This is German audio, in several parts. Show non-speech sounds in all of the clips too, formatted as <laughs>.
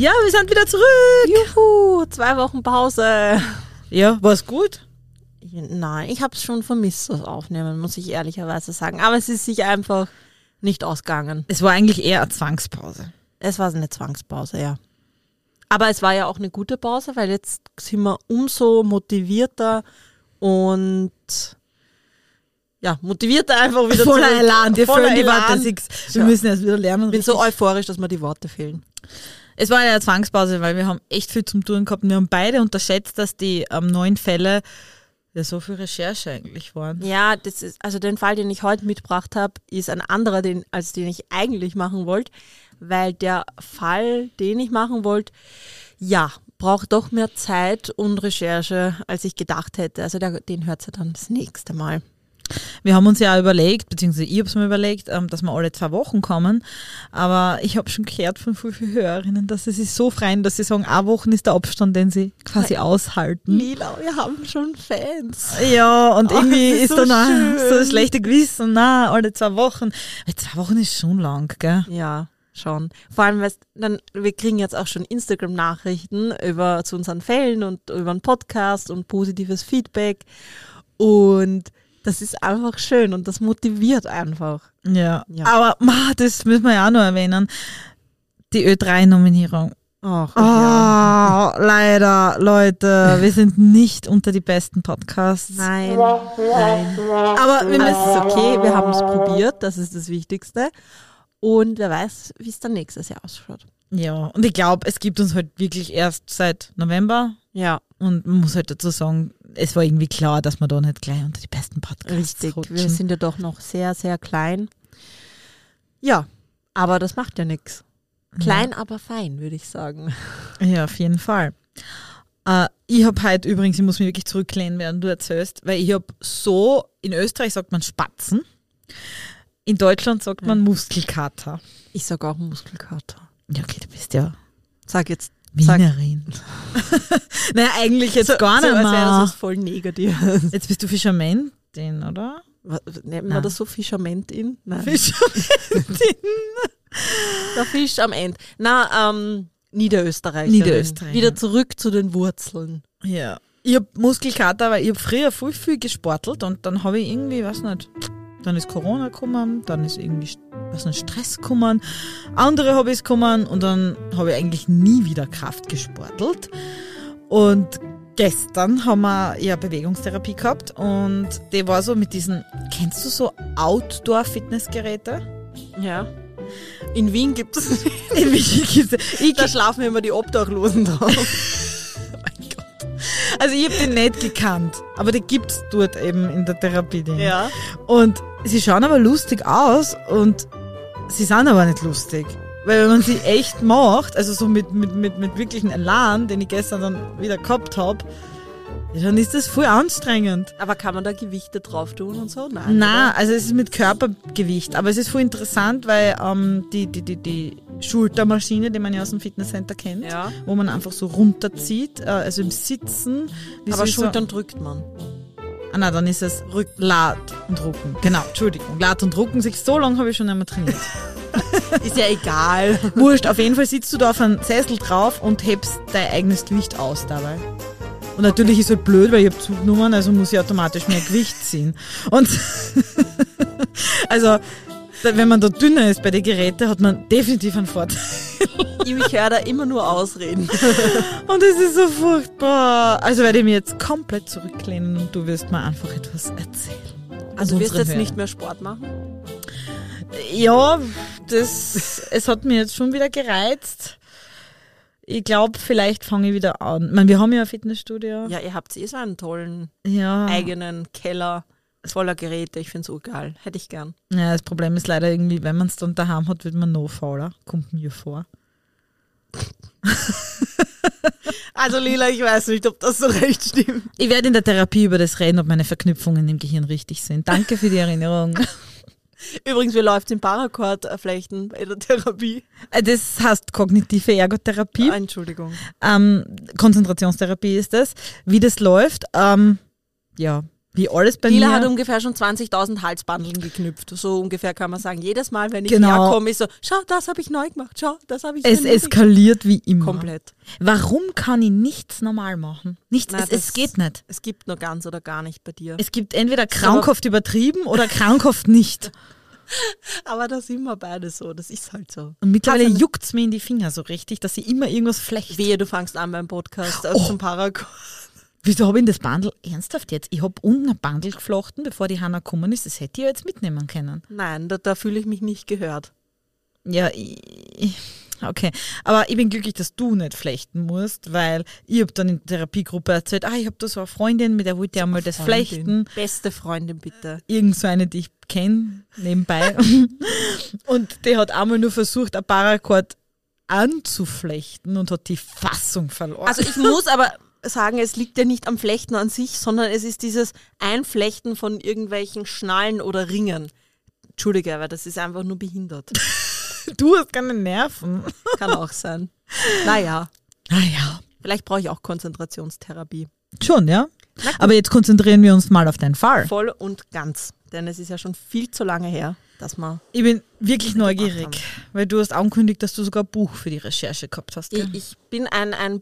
Ja, wir sind wieder zurück. Juhu, zwei Wochen Pause. Ja, war's gut? Nein, ich habe es schon vermisst, das Aufnehmen, muss ich ehrlicherweise sagen. Aber es ist sich einfach nicht ausgegangen. Es war eigentlich eher eine Zwangspause. Es war eine Zwangspause, ja. Aber es war ja auch eine gute Pause, weil jetzt sind wir umso motivierter und ja, motivierter einfach wieder Voller zurück. Elan, dir Voller fehlen die Elan. Worte. Wir müssen erst wieder lernen. Ich bin so euphorisch, dass mir die Worte fehlen. Es war eine Zwangspause, weil wir haben echt viel zum Tun gehabt. Wir haben beide unterschätzt, dass die ähm, neuen Fälle ja so viel Recherche eigentlich waren. Ja, das ist, also den Fall, den ich heute mitgebracht habe, ist ein anderer, den, als den ich eigentlich machen wollte, weil der Fall, den ich machen wollte, ja, braucht doch mehr Zeit und Recherche, als ich gedacht hätte. Also der, den hört ihr dann das nächste Mal. Wir haben uns ja überlegt, beziehungsweise ich habe es mir überlegt, ähm, dass wir alle zwei Wochen kommen. Aber ich habe schon gehört von vielen vielen Hörerinnen, dass sie sich so freuen, dass sie sagen, eine Woche ist der Abstand, den sie quasi aushalten. Lila, wir haben schon Fans. Ja, und Oh, irgendwie das ist ist so dann so ein schlechtes Gewissen, na, alle zwei Wochen. Weil zwei Wochen ist schon lang, gell? Ja, schon. Vor allem, weißt, dann, wir kriegen jetzt auch schon Instagram-Nachrichten über zu unseren Fällen und über einen Podcast und positives Feedback. Und das ist einfach schön und das motiviert einfach. Ja. Ja. Aber ma, das müssen wir ja auch noch erwähnen. Die Ö3-Nominierung. Ach, Ah, leider, Leute, wir sind nicht unter die besten Podcasts. Nein, nein. Aber wir müssen es ist okay, wir haben es probiert, das ist das Wichtigste. Und wer weiß, wie es dann nächstes Jahr ausschaut. Ja, und ich glaube, es gibt uns halt wirklich erst seit November. Ja, Und man muss halt dazu sagen, es war irgendwie klar, dass wir da nicht gleich unter die besten Podcasts richtig. rutschen. Wir sind ja doch noch sehr, sehr klein. Ja, aber das macht ja nichts. Klein, aber fein, würde ich sagen. Ja, auf jeden Fall. Äh, ich habe heute übrigens, ich muss mich wirklich zurücklehnen, während du erzählst, weil ich habe so, in Österreich sagt man Spatzen, in Deutschland sagt man Muskelkater. Ich sage auch Muskelkater. Ja, okay, du bist ja Sag jetzt. Wienerin. <laughs> naja, eigentlich jetzt so, gar nicht so, wäre das mehr. was voll Negatives. Jetzt bist du Fischermentin, oder? Nennt man das so Fischament in? Nein. Fischermentin. <laughs> Der Fisch am Ende. Na, ähm, Niederösterreicherin. Niederösterreicherin. Wieder zurück zu den Wurzeln. Ja. Ich hab Muskelkater, weil ich hab früher viel, viel gesportelt und dann habe ich irgendwie, weiß nicht, dann ist Corona gekommen, dann ist irgendwie, weiß nicht, Stress gekommen, andere Hobbys gekommen und dann habe ich eigentlich nie wieder Kraft gesportelt. Und gestern haben wir ja Bewegungstherapie gehabt und die war so mit diesen, kennst du so Outdoor-Fitnessgeräte? Ja. In Wien gibt es. <laughs> In Wien gibt's- ich Da schlafen immer die Obdachlosen drauf. <laughs> Also ich habe den nicht gekannt, aber die gibt's dort eben in der Therapie. drin. Ja. Und sie schauen aber lustig aus und sie sind aber nicht lustig. Weil wenn man sie echt macht, also so mit, mit, mit, mit wirklichen Elan, den ich gestern dann wieder gehabt habe, dann ist das voll anstrengend. Aber kann man da Gewichte drauf tun und so? Nein. Na, also es ist mit Körpergewicht, aber es ist voll interessant, weil ähm, die, die, die, die Schultermaschine, die man ja aus dem Fitnesscenter kennt, oder? Ja. wo man einfach so runterzieht, äh, also im Sitzen. wie Aber so- Schultern drückt man. Ah nein, dann ist es Rück Lad und Rucken. Genau, Entschuldigung. Lad und Rucken, sich so lange habe ich schon einmal trainiert. <laughs> Ist ja egal. Wurscht, auf jeden Fall sitzt du da auf einem Sessel drauf und hebst dein eigenes Gewicht aus dabei. Und natürlich ist halt blöd, weil ich habe zugenommen, also muss ich automatisch mehr Gewicht ziehen. Und <laughs> also, wenn man da dünner ist bei den Geräten, hat man definitiv einen Vorteil. Ich höre da immer nur Ausreden. <laughs> Und es ist so furchtbar. Also werde ich mich jetzt komplett zurücklehnen und du wirst mir einfach etwas erzählen. Also wirst du unseren jetzt Hörern. nicht mehr Sport machen? Ja, das, es hat mir jetzt schon wieder gereizt. Ich glaube, vielleicht fange ich wieder an. Ich meine, wir haben ja ein Fitnessstudio. Ja, ihr habt eh so einen tollen Ja. eigenen Keller voller Geräte. Ich finde es geil. Hätte ich gern. ja, das Problem ist leider irgendwie, wenn man es dann daheim hat, wird man noch fauler. Kommt mir vor. <laughs> Also Lila, ich weiß nicht, ob das so recht stimmt. Ich werde in der Therapie über das reden, ob meine Verknüpfungen im Gehirn richtig sind. Danke für die Erinnerung. <laughs> Übrigens, wie läuft es im Paracord-Flechten bei der Therapie? Äh, Das heißt kognitive Ergotherapie. Ah, Entschuldigung. Ähm, Konzentrationstherapie ist das. Wie das läuft, ähm, ja, wie alles bei Lila mir. hat ungefähr schon 20.000 Halsbandeln geknüpft. So ungefähr kann man sagen. Jedes Mal, wenn ich Genau. herkomme, ist so, schau, das habe ich neu gemacht. Schau, das habe ich es eskaliert wie immer. Komplett. Warum kann ich nichts normal machen? Nichts, Nein, es, es das- geht nicht. Es gibt nur ganz oder gar nicht bei dir. Es gibt entweder krankhaft übertrieben oder <laughs> krankhaft nicht. Aber da sind wir beide so. Das ist halt so. Und mittlerweile juckt es mir in die Finger so richtig, dass ich immer irgendwas flecht. Wehe, du fangst an beim Podcast Oh. zum Paracord. Wieso habe ich das Bandel ernsthaft jetzt? Ich habe unten ein Bandel geflochten, bevor die Hanna gekommen ist. Das hätte ich ja jetzt mitnehmen können. Nein, da, da fühle ich mich nicht gehört. Ja, ich, okay. Aber ich bin glücklich, dass du nicht flechten musst, weil ich habe dann in der Therapiegruppe erzählt, ah, ich habe da so eine Freundin, mit der wollte ich einmal das flechten. Beste Freundin, bitte. Irgend so eine, die ich kenne, nebenbei. <laughs> und die hat einmal nur versucht, ein Paracord anzuflechten und hat die Fassung verloren. Also ich muss aber sagen, es liegt ja nicht am Flechten an sich, sondern es ist dieses Einflechten von irgendwelchen Schnallen oder Ringen. Entschuldige, aber das ist einfach nur behindert. <laughs> du hast keine Nerven. <laughs> Kann auch sein. Naja, Naja, vielleicht brauche ich auch Konzentrationstherapie. schon, ja. Aber jetzt konzentrieren wir uns mal auf deinen Fall. Voll und ganz. Denn es ist ja schon viel zu lange her, dass man. Ich bin wirklich neugierig, weil du hast angekündigt, dass du sogar ein Buch für die Recherche gehabt hast. Gell? Ich, ich bin ein, ein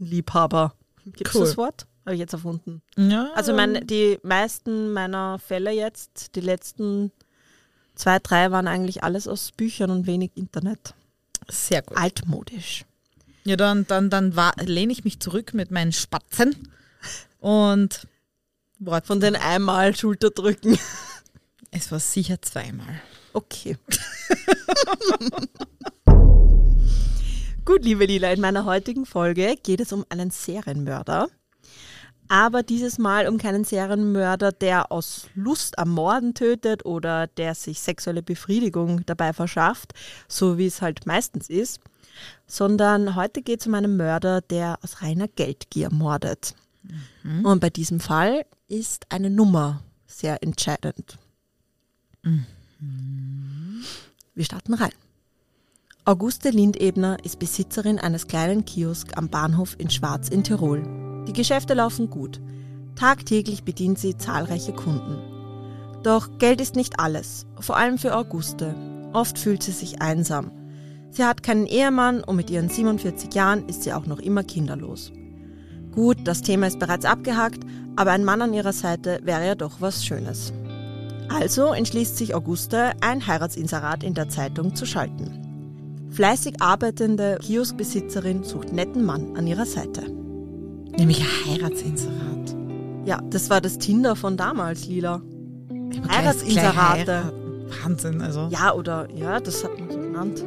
Buchrecherche-Liebhaber. Gibt es Cool. das Wort? Habe ich jetzt erfunden. ja, Also mein, die meisten meiner Fälle jetzt, die letzten zwei, drei waren eigentlich alles aus Büchern und wenig Internet. sehr gut. Altmodisch. Ja, dann, dann, dann war- lehne ich mich zurück mit meinen Spatzen und warte. Von den einmal Schulterdrücken. Es war sicher zweimal. Okay. <laughs> Gut, liebe Lila, in meiner heutigen Folge geht es um einen Serienmörder. Aber dieses Mal um keinen Serienmörder, der aus Lust am Morden tötet oder der sich sexuelle Befriedigung dabei verschafft, so wie es halt meistens ist, sondern heute geht es um einen Mörder, der aus reiner Geldgier mordet. Und bei diesem Fall ist eine Nummer sehr entscheidend. Wir starten rein. Auguste Lindebner ist Besitzerin eines kleinen Kiosk am Bahnhof in Schwarz in Tirol. Die Geschäfte laufen gut. Tagtäglich bedient sie zahlreiche Kunden. Doch Geld ist nicht alles, vor allem für Auguste. Oft fühlt sie sich einsam. Sie hat keinen Ehemann und mit ihren 47 Jahren ist sie auch noch immer kinderlos. Gut, das Thema ist bereits abgehakt, aber ein Mann an ihrer Seite wäre ja doch was Schönes. Also entschließt sich Auguste, ein Heiratsinserat in der Zeitung zu schalten. Fleißig arbeitende Kioskbesitzerin sucht netten Mann an ihrer Seite. Nämlich ein Heiratsinserat. Ja, das war das Tinder von damals, Lila. Gleich- Heiratsinserate. Wahnsinn, also. Ja, oder, ja, das hat man so genannt.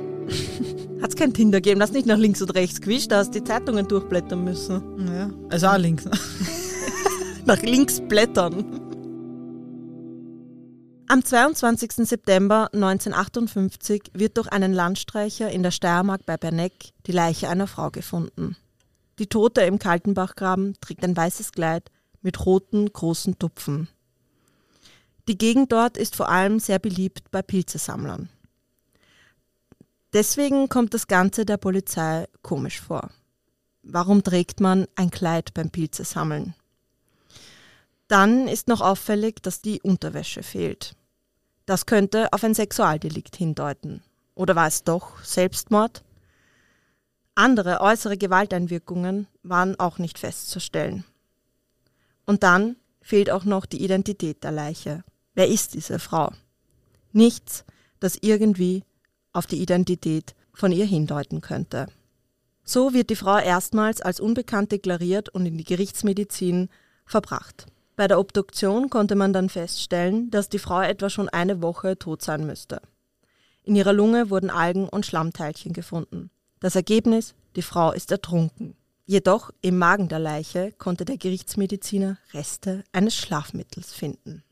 Hat's kein Tinder gegeben, das nicht nach links und rechts gewischt, da hast die Zeitungen durchblättern müssen. Ja. Also auch links. <laughs> Nach links blättern. Am 22. September 1958 wird durch einen Landstreicher in der Steiermark bei Berneck die Leiche einer Frau gefunden. Die Tote im Kaltenbachgraben trägt ein weißes Kleid mit roten, großen Tupfen. Die Gegend dort ist vor allem sehr beliebt bei Pilzesammlern. Deswegen kommt das Ganze der Polizei komisch vor. Warum trägt man ein Kleid beim Pilzesammeln? Dann ist noch auffällig, dass die Unterwäsche fehlt. Das könnte auf ein Sexualdelikt hindeuten. Oder war es doch Selbstmord? Andere äußere Gewalteinwirkungen waren auch nicht festzustellen. Und dann fehlt auch noch die Identität der Leiche. Wer ist diese Frau? Nichts, das irgendwie auf die Identität von ihr hindeuten könnte. So wird die Frau erstmals als unbekannt deklariert und in die Gerichtsmedizin verbracht. Bei der Obduktion konnte man dann feststellen, dass die Frau etwa schon eine Woche tot sein müsste. In ihrer Lunge wurden Algen und Schlammteilchen gefunden. Das Ergebnis, die Frau ist ertrunken. Jedoch im Magen der Leiche konnte der Gerichtsmediziner Reste eines Schlafmittels finden.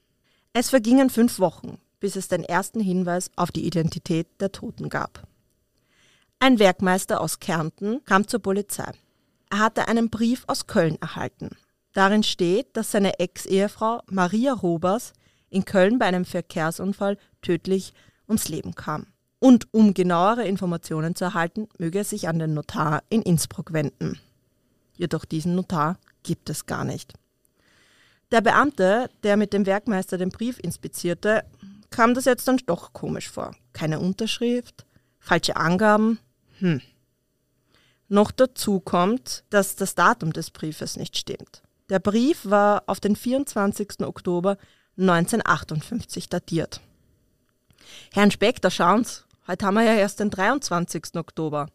Es vergingen fünf Wochen, bis es den ersten Hinweis auf die Identität der Toten gab. Ein Werkmeister aus Kärnten kam zur Polizei. Er hatte einen Brief aus Köln erhalten. Darin steht, dass seine Ex-Ehefrau Maria Robers in Köln bei einem Verkehrsunfall tödlich ums Leben kam. Und um genauere Informationen zu erhalten, möge er sich an den Notar in Innsbruck wenden. Jedoch diesen Notar gibt es gar nicht. Der Beamte, der mit dem Werkmeister den Brief inspizierte, kam das jetzt dann doch komisch vor. Keine Unterschrift, falsche Angaben. Hm. Noch dazu kommt, dass das Datum des Briefes nicht stimmt. Der Brief war auf den 24. Oktober 1958 datiert. Herrn Inspektor, schauen Sie, heute haben wir ja erst den 23. Oktober.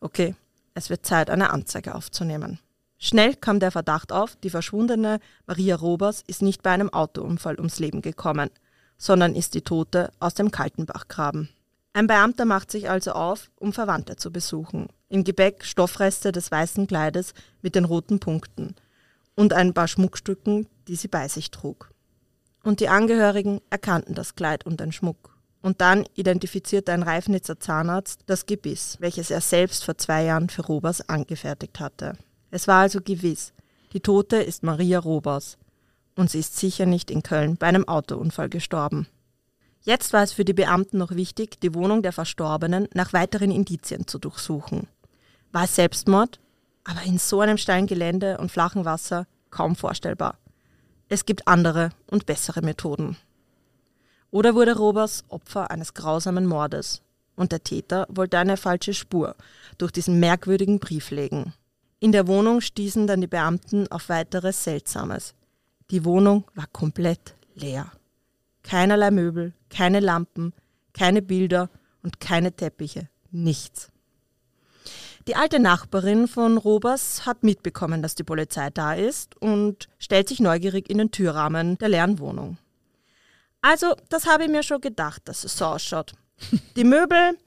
Okay, es wird Zeit, eine Anzeige aufzunehmen. Schnell kam der Verdacht auf, die verschwundene Maria Robers ist nicht bei einem Autounfall ums Leben gekommen, sondern ist die Tote aus dem Kaltenbachgraben. Ein Beamter macht sich also auf, um Verwandte zu besuchen. Im Gebäck Stoffreste des weißen Kleides mit den roten Punkten und ein paar Schmuckstücken, die sie bei sich trug. Und die Angehörigen erkannten das Kleid und den Schmuck. Und dann identifizierte ein Reifnitzer Zahnarzt das Gebiss, welches er selbst vor zwei Jahren für Robers angefertigt hatte. Es war also gewiss, die Tote ist Maria Robers und sie ist sicher nicht in Köln bei einem Autounfall gestorben. Jetzt war es für die Beamten noch wichtig, die Wohnung der Verstorbenen nach weiteren Indizien zu durchsuchen. War es Selbstmord? Aber in so einem steilen Gelände und flachen Wasser kaum vorstellbar. Es gibt andere und bessere Methoden. Oder wurde Robers Opfer eines grausamen Mordes und der Täter wollte eine falsche Spur durch diesen merkwürdigen Brief legen. In der Wohnung stießen dann die Beamten auf weiteres Seltsames. Die Wohnung war komplett leer. Keinerlei Möbel, keine Lampen, keine Bilder und keine Teppiche, nichts. Die alte Nachbarin von Robers hat mitbekommen, dass die Polizei da ist und stellt sich neugierig in den Türrahmen der leeren Wohnung. Also, das habe ich mir schon gedacht, dass es so ausschaut. <laughs> Die Möbel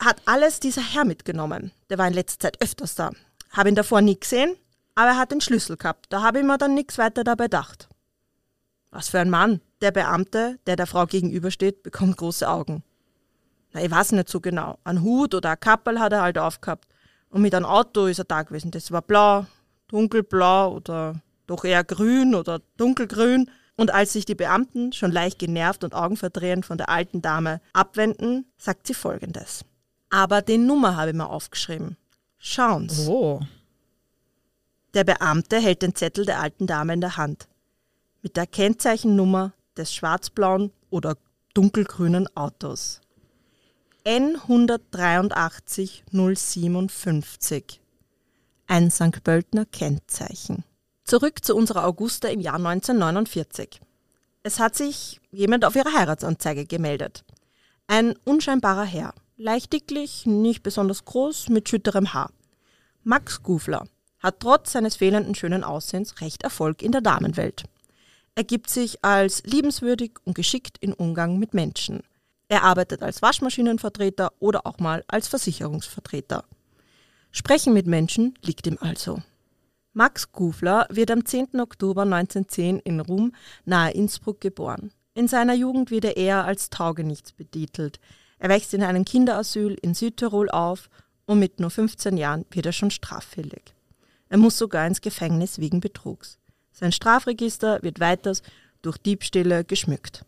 hat alles dieser Herr mitgenommen. Der war in letzter Zeit öfters da. Habe ihn davor nie gesehen, aber er hat den Schlüssel gehabt. Da habe ich mir dann nichts weiter dabei gedacht. Was für ein Mann. Der Beamte, der der Frau gegenübersteht, bekommt große Augen. Na, ich weiß nicht so genau. Ein Hut oder ein Kappel hat er halt aufgehabt. Und mit einem Auto ist er da gewesen. Das war blau, dunkelblau oder doch eher grün oder dunkelgrün. Und als sich die Beamten schon leicht genervt und augenverdrehend von der alten Dame abwenden, sagt sie folgendes. Aber die Nummer habe ich mir aufgeschrieben. Schauen's. Oh. Der Beamte hält den Zettel der alten Dame in der Hand. Mit der Kennzeichennummer des schwarzblauen oder dunkelgrünen Autos. N183 057. Ein St. Pöltner Kennzeichen. Zurück zu unserer Augusta im Jahr 1949. Es hat sich jemand auf ihre Heiratsanzeige gemeldet. Ein unscheinbarer Herr leicht dicklich, nicht besonders groß, mit schütterem Haar. Max Gufler hat trotz seines fehlenden schönen Aussehens recht Erfolg in der Damenwelt. Er gibt sich als liebenswürdig und geschickt in Umgang mit Menschen. Er arbeitet als Waschmaschinenvertreter oder auch mal als Versicherungsvertreter. Sprechen mit Menschen liegt ihm also. Max Gufler wird am 10. Oktober 1910 in Rum nahe Innsbruck geboren. In seiner Jugend wird er eher als Taugenichts betitelt. Er wächst in einem Kinderasyl in Südtirol auf und mit nur 15 Jahren wird er schon straffällig. Er muss sogar ins Gefängnis wegen Betrugs. Sein Strafregister wird weiters durch Diebstähle geschmückt.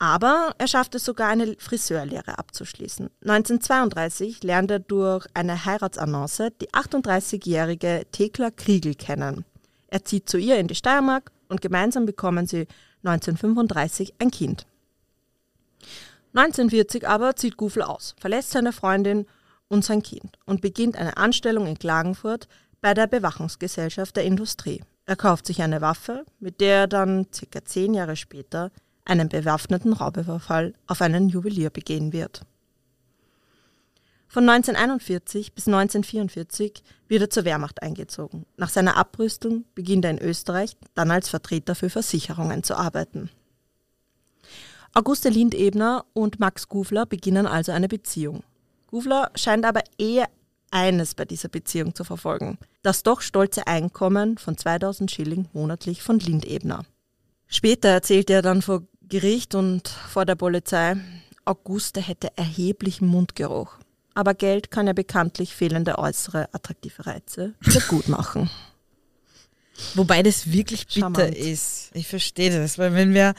Aber er schafft es sogar, eine Friseurlehre abzuschließen. 1932 lernt er durch eine Heiratsannonce die 38-jährige Thekla Kriegel kennen. Er zieht zu ihr in die Steiermark und gemeinsam bekommen sie 1935 ein Kind. 1940 aber zieht Gufel aus, verlässt seine Freundin und sein Kind und beginnt eine Anstellung in Klagenfurt bei der Bewachungsgesellschaft der Industrie. Er kauft sich eine Waffe, mit der er dann circa zehn Jahre später einen bewaffneten Raubüberfall auf einen Juwelier begehen wird. Von 1941 bis 1944 wird er zur Wehrmacht eingezogen. Nach seiner Abrüstung beginnt er in Österreich dann als Vertreter für Versicherungen zu arbeiten. Auguste Lindebner und Max Gufler beginnen also eine Beziehung. Gufler scheint aber eher eines bei dieser Beziehung zu verfolgen. Das doch stolze Einkommen von 2000 Schilling monatlich von Lindebner. Später erzählte er dann vor Gericht und vor der Polizei, Auguste hätte erheblichen Mundgeruch. aber Geld kann ja bekanntlich fehlende äußere attraktive Reize wieder gut machen. Wobei das wirklich bitter Charmant. ist. Ich verstehe das, weil wenn wer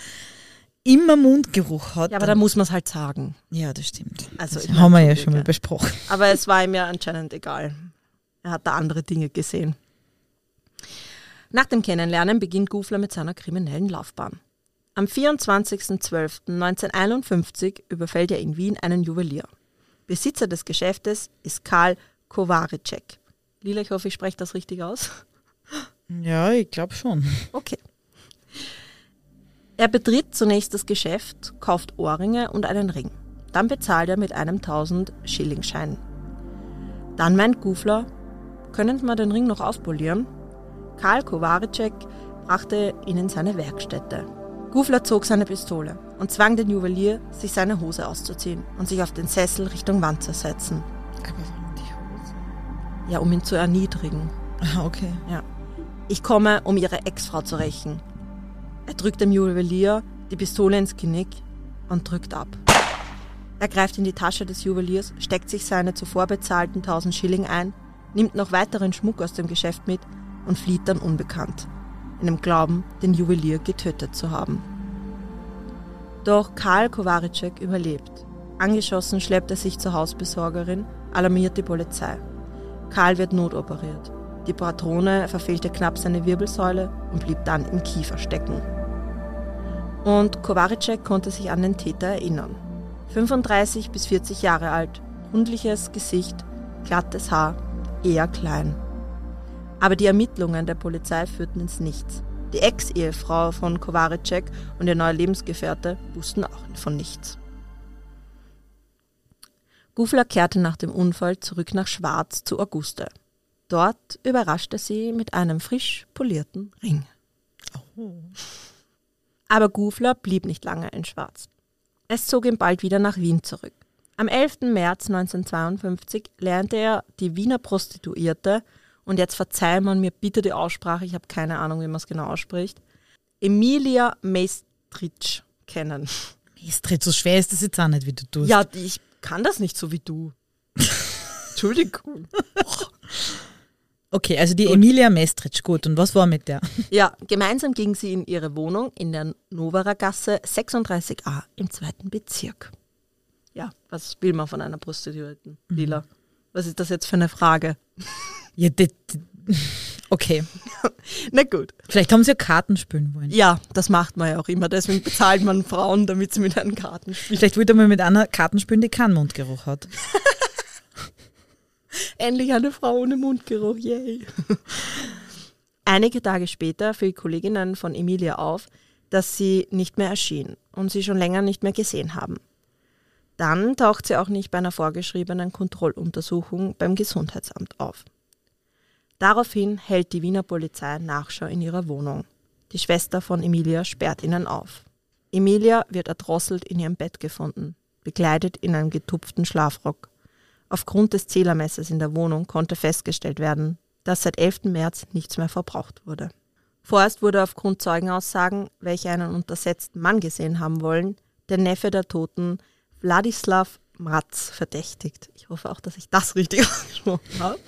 immer Mundgeruch hat. Ja, aber da muss man es halt sagen. ja, das stimmt. Also, das haben wir ja schon mal besprochen. Aber es war ihm ja anscheinend egal. Er hat da andere Dinge gesehen. Nach dem Kennenlernen beginnt Gufler mit seiner kriminellen Laufbahn. Am 24.12.1951 überfällt er in Wien einen Juwelier. Besitzer des Geschäftes ist Karl Kowaricek. Lila, ich hoffe, ich spreche das richtig aus. Ja, ich glaube schon. Okay. Er betritt zunächst das Geschäft, kauft Ohrringe und einen Ring. Dann bezahlt er mit einem 1000 Schillingschein. Dann meint Gufler, können wir den Ring noch aufpolieren? Karl Kowaricek brachte ihn in seine Werkstätte. Gufler zog seine Pistole und zwang den Juwelier, sich seine Hose auszuziehen und sich auf den Sessel Richtung Wand zu setzen. Aber warum die Hose? Ja, um ihn zu erniedrigen. Ah, okay. Ja. Ich komme, um ihre Ex-Frau zu rächen. Er drückt dem Juwelier die Pistole ins Genick und drückt ab. Er greift in die Tasche des Juweliers, steckt sich seine zuvor bezahlten 1000 Schilling ein, nimmt noch weiteren Schmuck aus dem Geschäft mit und flieht dann unbekannt, in dem Glauben, den Juwelier getötet zu haben. Doch Karl Kowaricek überlebt. Angeschossen schleppt er sich zur Hausbesorgerin, alarmiert die Polizei. Karl wird notoperiert. Die Patrone verfehlte knapp seine Wirbelsäule und blieb dann im Kiefer stecken. Und Kowaricek konnte sich an den Täter erinnern. 35 bis 40 Jahre alt, rundliches Gesicht, glattes Haar, eher klein. Aber die Ermittlungen der Polizei führten ins Nichts. Die Ex-Ehefrau von Kowaricek und ihr neuer Lebensgefährte wussten auch von nichts. Gufler kehrte nach dem Unfall zurück nach Schwarz zu Auguste. Dort überraschte sie mit einem frisch polierten Ring. Aber Gufler blieb nicht lange in Schwarz. Es zog ihn bald wieder nach Wien zurück. Am 11. März 1952 lernte er die Wiener Prostituierte, und jetzt verzeiht man mir bitte die Aussprache, ich habe keine Ahnung, wie man es genau ausspricht, Emilia Maestritsch kennen. Mistrit, so schwer ist das jetzt auch nicht, wie du tust. Ja, ich kann das nicht so wie du. <laughs> Entschuldigung. Okay, also die Emilia Mestritsch, gut. Und was war mit der? Ja, gemeinsam gingen sie in ihre Wohnung in der Noverer Gasse 36a im zweiten Bezirk. Ja, was will man von einer Prostituierten, Lila? Was ist das jetzt für eine Frage? Ja, die, okay. <laughs> Na gut. Vielleicht haben sie ja Karten spielen wollen. Ja, das macht man ja auch immer. Deswegen bezahlt man Frauen, damit sie mit einem Karten spielen. Vielleicht wollte man mit einer Karten spielen, die keinen Mundgeruch hat. <laughs> Endlich eine Frau ohne Mundgeruch, yay. <laughs> Einige Tage später fiel Kolleginnen von Emilia auf, dass sie nicht mehr erschien und sie schon länger nicht mehr gesehen haben. Dann taucht sie auch nicht bei einer vorgeschriebenen Kontrolluntersuchung beim Gesundheitsamt auf. Daraufhin hält die Wiener Polizei Nachschau in ihrer Wohnung. Die Schwester von Emilia sperrt ihnen auf. Emilia wird erdrosselt in ihrem Bett gefunden, bekleidet in einem getupften Schlafrock. Aufgrund des Zählermessers in der Wohnung konnte festgestellt werden, dass seit 11. März nichts mehr verbraucht wurde. Vorerst wurde aufgrund Zeugenaussagen, welche einen untersetzten Mann gesehen haben wollen, der Neffe der Toten Wladislav Mratz verdächtigt. Ich hoffe auch, dass ich das richtig <laughs> ausgesprochen habe.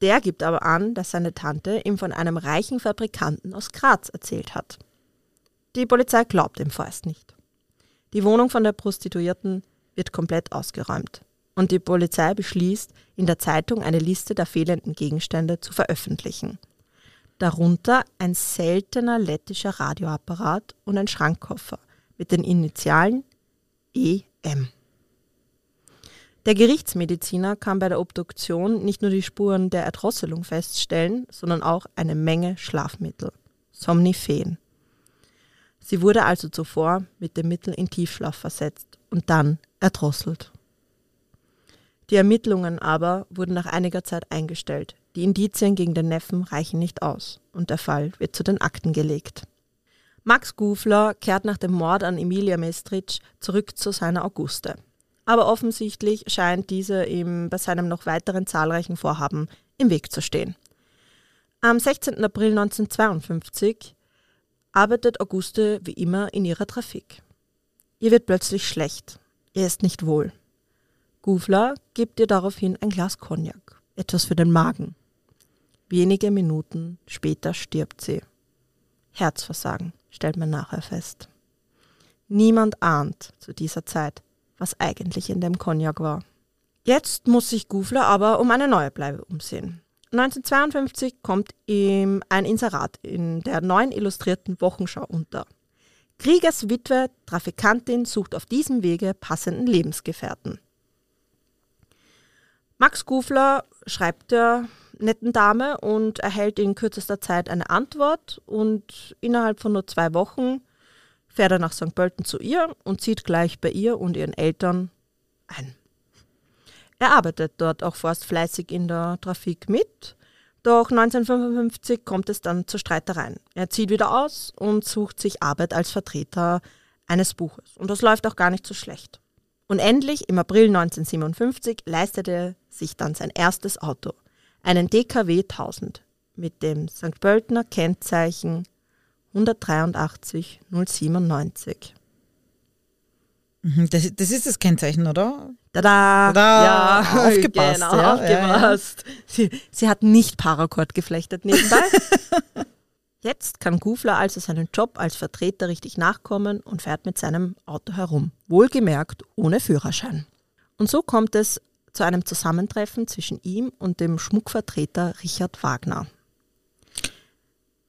Der gibt aber an, dass seine Tante ihm von einem reichen Fabrikanten aus Graz erzählt hat. Die Polizei glaubt ihm vorerst nicht. Die Wohnung von der Prostituierten wird komplett ausgeräumt und die Polizei beschließt, in der Zeitung eine Liste der fehlenden Gegenstände zu veröffentlichen. Darunter ein seltener lettischer Radioapparat und ein Schrankkoffer mit den Initialen EM. Der Gerichtsmediziner kann bei der Obduktion nicht nur die Spuren der Erdrosselung feststellen, sondern auch eine Menge Schlafmittel, Somniphen. Sie wurde also zuvor mit dem Mittel in Tiefschlaf versetzt und dann erdrosselt. Die Ermittlungen aber wurden nach einiger Zeit eingestellt. Die Indizien gegen den Neffen reichen nicht aus und der Fall wird zu den Akten gelegt. Max Gufler kehrt nach dem Mord an Emilia Mestritsch zurück zu seiner Auguste. Aber offensichtlich scheint diese ihm bei seinem noch weiteren zahlreichen Vorhaben im Weg zu stehen. Am 16. April 1952 arbeitet Auguste wie immer in ihrer Trafik. Ihr wird plötzlich schlecht. Ihr ist nicht wohl. Gufler gibt ihr daraufhin ein Glas Cognac, etwas für den Magen. Wenige Minuten später stirbt sie. Herzversagen, stellt man nachher fest. Niemand ahnt zu dieser Zeit, was eigentlich in dem Cognac war. Jetzt muss sich Gufler aber um eine neue Bleibe umsehen. 1952 kommt ihm ein Inserat in der neuen illustrierten Wochenschau unter. Kriegers Witwe, Trafikantin, sucht auf diesem Wege passenden Lebensgefährten. Max Gufler schreibt der netten Dame und erhält in kürzester Zeit eine Antwort und innerhalb von nur zwei Wochen fährt er nach St. Pölten zu ihr und zieht gleich bei ihr und ihren Eltern ein. Er arbeitet dort auch fast fleißig in der Trafik mit, doch 1955 kommt es dann zu Streitereien. Er zieht wieder aus und sucht sich Arbeit als Vertreter eines Buches. Und das läuft auch gar nicht so schlecht. Und endlich, im April 1957, leistete sich dann sein erstes Auto, einen DKW 1000 mit dem St. Pöltener Kennzeichen 183 097. Mhm, das, das ist das Kennzeichen, oder? Tada! Tada! Ja, <laughs> Aufgepasst, Genau, ja, aufgepasst. Sie, sie hat nicht Paracord geflechtet nebenbei. <laughs> Jetzt kann Gufler also seinen Job als Vertreter richtig nachkommen und fährt mit seinem Auto herum. Wohlgemerkt ohne Führerschein. Und so kommt es zu einem Zusammentreffen zwischen ihm und dem Schmuckvertreter Richard Wagner.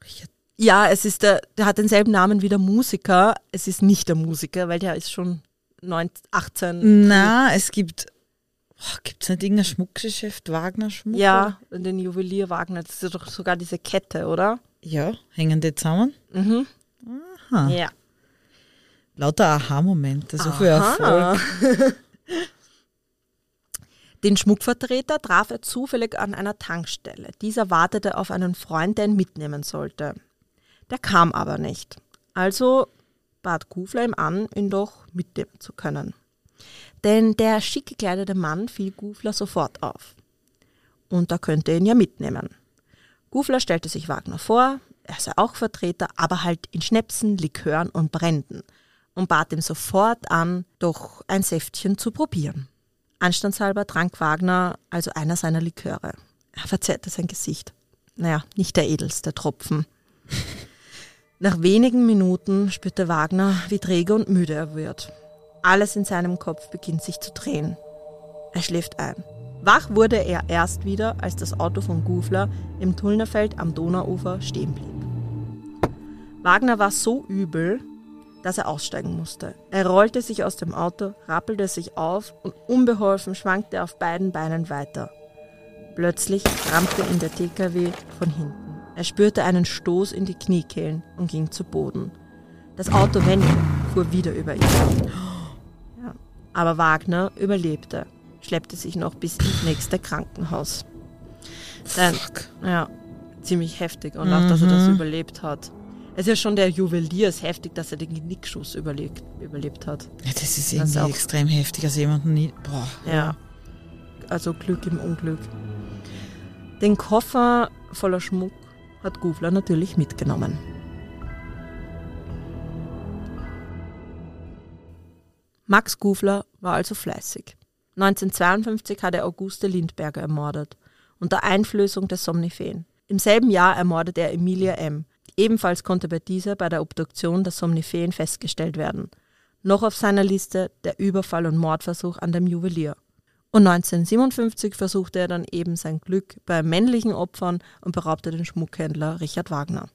Richard- Ja, es ist der, der hat denselben Namen wie der Musiker. Es ist nicht der Musiker, weil der ist schon 19, 18. Na, es gibt. Gibt es nicht irgendein Schmuckgeschäft, Wagner Schmuck? Ja, den Juwelier Wagner. Das ist doch sogar diese Kette, oder? Ja, hängen die zusammen? Mhm. Aha. Ja. Lauter Aha-Momente, so viel Erfolg. <laughs> Den Schmuckvertreter traf er zufällig an einer Tankstelle. Dieser wartete auf einen Freund, der ihn mitnehmen sollte. Der kam aber nicht. Also bat Kufler ihm an, ihn doch mitnehmen zu können. Denn der schick gekleidete Mann fiel Gufler sofort auf. Und er könnte ihn ja mitnehmen. Gufler stellte sich Wagner vor, er sei auch Vertreter, aber halt in Schnäpsen, Likören und Bränden und bat ihm sofort an, doch ein Säftchen zu probieren. Anstandshalber trank Wagner also einer seiner Liköre. Er verzerrte sein Gesicht. Naja, nicht der edelste Tropfen. <laughs> Nach wenigen Minuten spürte Wagner, wie träge und müde er wird. Alles in seinem Kopf beginnt sich zu drehen. Er schläft ein. Wach wurde er erst wieder, als das Auto von Gufler im Tullnerfeld am Donauufer stehen blieb. Wagner war so übel, dass er aussteigen musste. Er rollte sich aus dem Auto, rappelte sich auf und unbeholfen schwankte er auf beiden Beinen weiter. Plötzlich rammte ihn der TKW von hinten. Er spürte einen Stoß in die Kniekehlen und ging zu Boden. Das Auto wendete, fuhr wieder über ihn. Ja. Aber Wagner überlebte, schleppte sich noch bis ins nächste Krankenhaus. Dann, ja, ziemlich heftig und auch, dass er das überlebt hat. Es ist ja schon der Juwelier, es ist heftig, dass er den Genickschuss überlebt, überlebt hat. Ja, das ist irgendwie auch- extrem heftig, als jemanden nie. Boah. Ja. Also Glück im Unglück. Den Koffer voller Schmuck hat Gufler natürlich mitgenommen. Max Gufler war also fleißig. 1952 hat er Auguste Lindberger ermordet, unter Einflößung des Somnifen. Im selben Jahr ermordet er Emilia M. Ebenfalls konnte bei dieser bei der Obduktion das Somnifen festgestellt werden. Noch auf seiner Liste der Überfall und Mordversuch an dem Juwelier. Und 1957 versuchte er dann eben sein Glück bei männlichen Opfern und beraubte den Schmuckhändler Richard Wagner.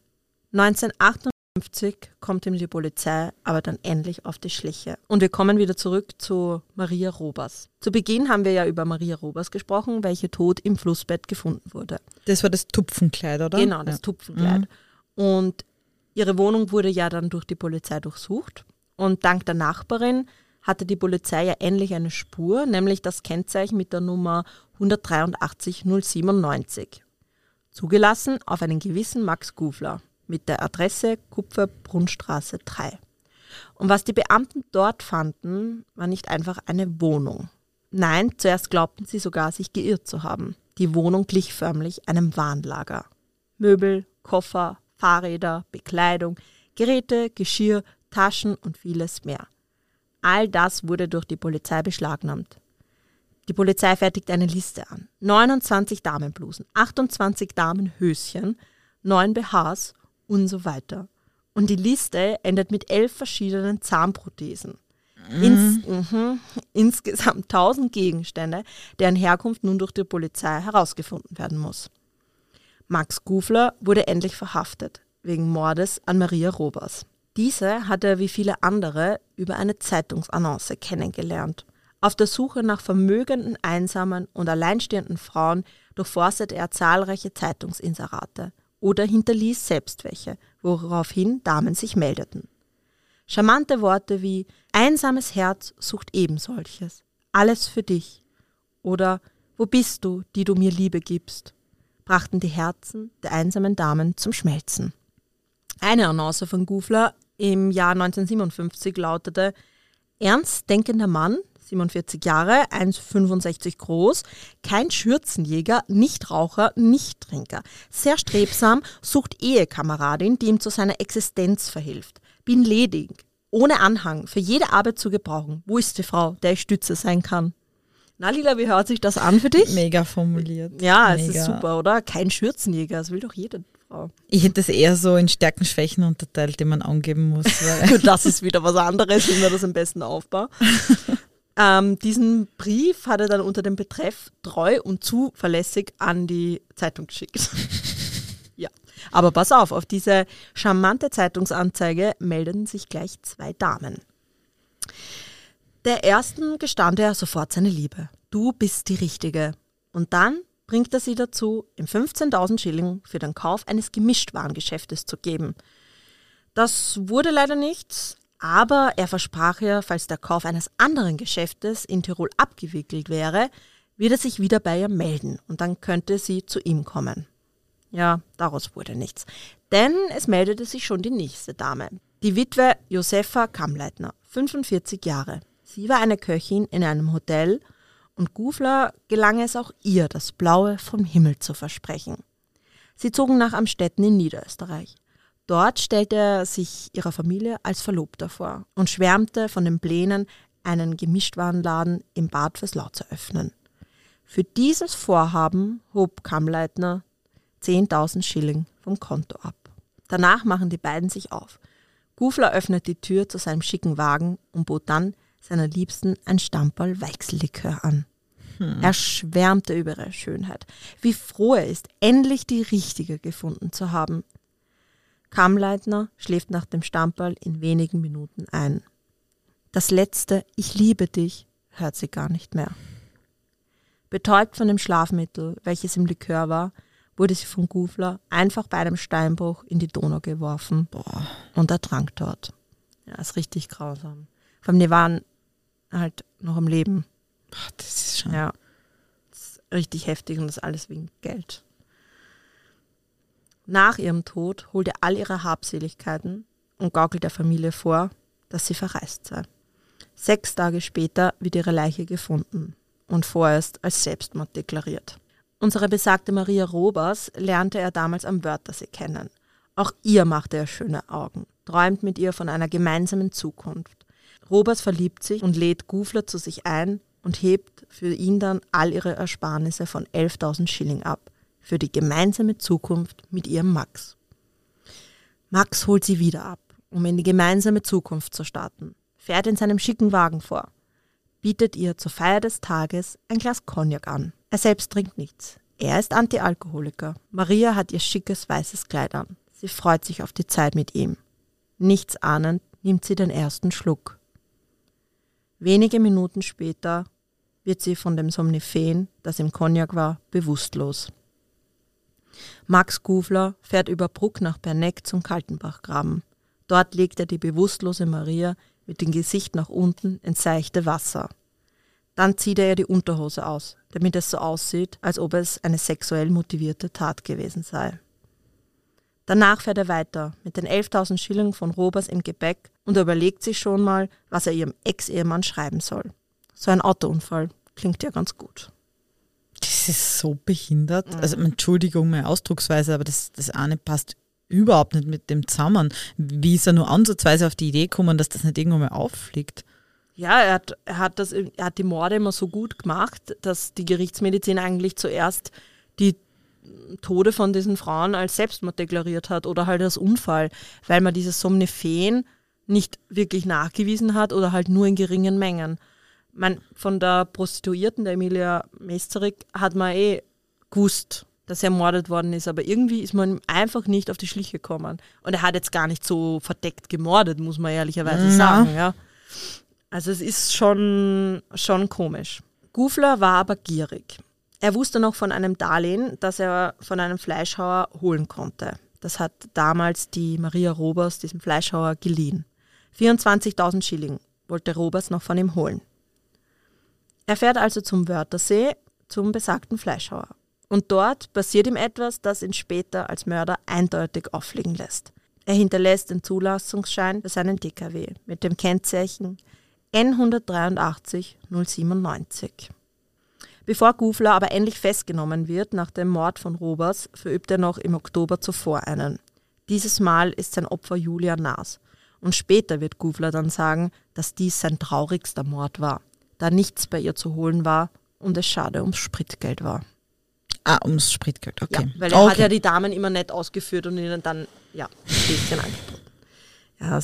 1958 kommt ihm die Polizei aber dann endlich auf die Schliche. Und wir kommen wieder zurück zu Maria Robers. Zu Beginn haben wir ja über Maria Robers gesprochen, welche tot im Flussbett gefunden wurde. Das war das Tupfenkleid, oder? Genau, das Ja. Tupfenkleid. Und ihre Wohnung wurde ja dann durch die Polizei durchsucht. Und dank der Nachbarin hatte die Polizei ja endlich eine Spur, nämlich das Kennzeichen mit der Nummer 183097. Zugelassen auf einen gewissen Max Gufler mit der Adresse Kupferbrunnstraße 3. Und was die Beamten dort fanden, war nicht einfach eine Wohnung. Nein, zuerst glaubten sie sogar, sich geirrt zu haben. Die Wohnung glich förmlich einem Warenlager. Möbel, Koffer, Fahrräder, Bekleidung, Geräte, Geschirr, Taschen und vieles mehr. All das wurde durch die Polizei beschlagnahmt. Die Polizei fertigt eine Liste an. 29 Damenblusen, 28 Damenhöschen, 9 BHs und so weiter. Und die Liste endet mit elf verschiedenen Zahnprothesen. Ins, mhm, insgesamt 1000 Gegenstände, deren Herkunft nun durch die Polizei herausgefunden werden muss. Max Gufler wurde endlich verhaftet, wegen Mordes an Maria Robers. Diese hat er wie viele andere über eine Zeitungsannonce kennengelernt. Auf der Suche nach vermögenden, einsamen und alleinstehenden Frauen durchforstete er zahlreiche Zeitungsinserate oder hinterließ selbst welche, woraufhin Damen sich meldeten. Charmante Worte wie einsames Herz sucht ebensolches, alles für dich oder wo bist du, die du mir Liebe gibst, brachten die Herzen der einsamen Damen zum Schmelzen. Eine Annonce von Gufler im Jahr 1957 lautete Ernst denkender Mann, 47 Jahre, 1,65 groß, kein Schürzenjäger, Nichtraucher, Nichttrinker, sehr strebsam, sucht Ehekameradin, die ihm zu seiner Existenz verhilft. Bin ledig, ohne Anhang, für jede Arbeit zu gebrauchen. Wo ist die Frau, der ich Stütze sein kann? Na, Lila, wie hört sich das an für dich? Mega formuliert. Ja, es Mega. ist super, oder? Kein Schürzenjäger, das will doch jede Frau. Ich hätte das eher so in Stärken, Schwächen unterteilt, die man angeben muss. <laughs> Gut, das ist wieder was anderes, wie man das am besten aufbaut. <laughs> ähm, diesen Brief hat er dann unter dem Betreff treu und zuverlässig an die Zeitung geschickt. <laughs> ja, aber pass auf, auf diese charmante Zeitungsanzeige meldeten sich gleich zwei Damen. Der ersten gestand er sofort seine Liebe. Du bist die Richtige. Und dann bringt er sie dazu, ihm 15.000 Schilling für den Kauf eines Gemischtwarengeschäftes zu geben. Das wurde leider nichts, aber er versprach ihr, falls der Kauf eines anderen Geschäftes in Tirol abgewickelt wäre, wird er sich wieder bei ihr melden und dann könnte sie zu ihm kommen. Ja, daraus wurde nichts. Denn es meldete sich schon die nächste Dame. Die Witwe Josefa Kammleitner, 45 Jahre. Sie war eine Köchin in einem Hotel und Gufler gelang es auch ihr, das Blaue vom Himmel zu versprechen. Sie zogen nach Amstetten in Niederösterreich. Dort stellte er sich ihrer Familie als Verlobter vor und schwärmte von den Plänen, einen Gemischtwarenladen im Bad Vöslau zu öffnen. Für dieses Vorhaben hob Kammleitner 10.000 Schilling vom Konto ab. Danach machen die beiden sich auf. Gufler öffnet die Tür zu seinem schicken Wagen und bot dann seiner Liebsten ein Stammball Weichsellikör an. Er schwärmte über ihre Schönheit, wie froh er ist, endlich die richtige gefunden zu haben. Kammleitner schläft nach dem Stammball in wenigen Minuten ein. Das letzte Ich liebe dich hört sie gar nicht mehr. Betäubt von dem Schlafmittel, welches im Likör war, wurde sie von Gufler einfach bei einem Steinbruch in die Donau geworfen und ertrank dort. Ja, ist richtig grausam. Vor allem, die waren halt noch am Leben. Boah, das ist schon. Ja. Ist richtig heftig und das alles wegen Geld. Nach ihrem Tod holt er all ihre Habseligkeiten und gaukelt der Familie vor, dass sie verreist sei. Sechs Tage später wird ihre Leiche gefunden und vorerst als Selbstmord deklariert. Unsere besagte Maria Robers lernte er damals am Wörthersee kennen. Auch ihr machte er schöne Augen, träumt mit ihr von einer gemeinsamen Zukunft. Robers verliebt sich und lädt Gufler zu sich ein und hebt für ihn dann all ihre Ersparnisse von 11.000 Schilling ab, für die gemeinsame Zukunft mit ihrem Max. Max holt sie wieder ab, um in die gemeinsame Zukunft zu starten, fährt in seinem schicken Wagen vor, bietet ihr zur Feier des Tages ein Glas Cognac an. Er selbst trinkt nichts. Er ist Antialkoholiker. Maria hat ihr schickes weißes Kleid an. Sie freut sich auf die Zeit mit ihm. Nichts ahnend nimmt sie den ersten Schluck. Wenige Minuten später wird sie von dem Somnifän, das im Cognac war, bewusstlos. Max Gufler fährt über Bruck nach Berneck zum Kaltenbachgraben. Dort legt er die bewusstlose Maria mit dem Gesicht nach unten ins seichte Wasser. Dann zieht er ihr die Unterhose aus, damit es so aussieht, als ob es eine sexuell motivierte Tat gewesen sei. Danach fährt er weiter mit den 11.000 Schilling von Robers im Gepäck und er überlegt sich schon mal, was er ihrem Ex-Ehemann schreiben soll. So ein Autounfall klingt ja ganz gut. Das ist so behindert. Also Entschuldigung, meine Ausdrucksweise, aber das, das eine passt überhaupt nicht mit dem zusammen. Wie ist er nur ansatzweise auf die Idee gekommen, dass das nicht irgendwann mal auffliegt? Ja, er hat, er, hat das, er hat die Morde immer so gut gemacht, dass die Gerichtsmedizin eigentlich zuerst die Tode von diesen Frauen als Selbstmord deklariert hat oder halt als Unfall, weil man dieses Somniphen nicht wirklich nachgewiesen hat oder halt nur in geringen Mengen. Man, von der Prostituierten, der Emilia Mesterik, hat man eh gewusst, dass er ermordet worden ist, aber irgendwie ist man einfach nicht auf die Schliche gekommen. Und er hat jetzt gar nicht so verdeckt gemordet, muss man ehrlicherweise ja. sagen. Ja. Also es ist schon, schon komisch. Gufler war aber gierig. Er wusste noch von einem Darlehen, das er von einem Fleischhauer holen konnte. Das hat damals die Maria Robers diesem Fleischhauer geliehen. 24.000 Schilling wollte Robers noch von ihm holen. Er fährt also zum Wörthersee, zum besagten Fleischhauer. Und dort passiert ihm etwas, das ihn später als Mörder eindeutig auffliegen lässt. Er hinterlässt den Zulassungsschein für seinen DKW mit dem Kennzeichen N183 097. Bevor Gufler aber endlich festgenommen wird nach dem Mord von Robers, verübt er noch im Oktober zuvor einen. Dieses Mal ist sein Opfer Julia Naas. Und später wird Gufler dann sagen, dass dies sein traurigster Mord war, da nichts bei ihr zu holen war und es schade ums Spritgeld war. Ah, ums Spritgeld, okay. Ja, weil er okay. hat ja die Damen immer nett ausgeführt und ihnen dann, ja, ein bisschen angeboten. Ja,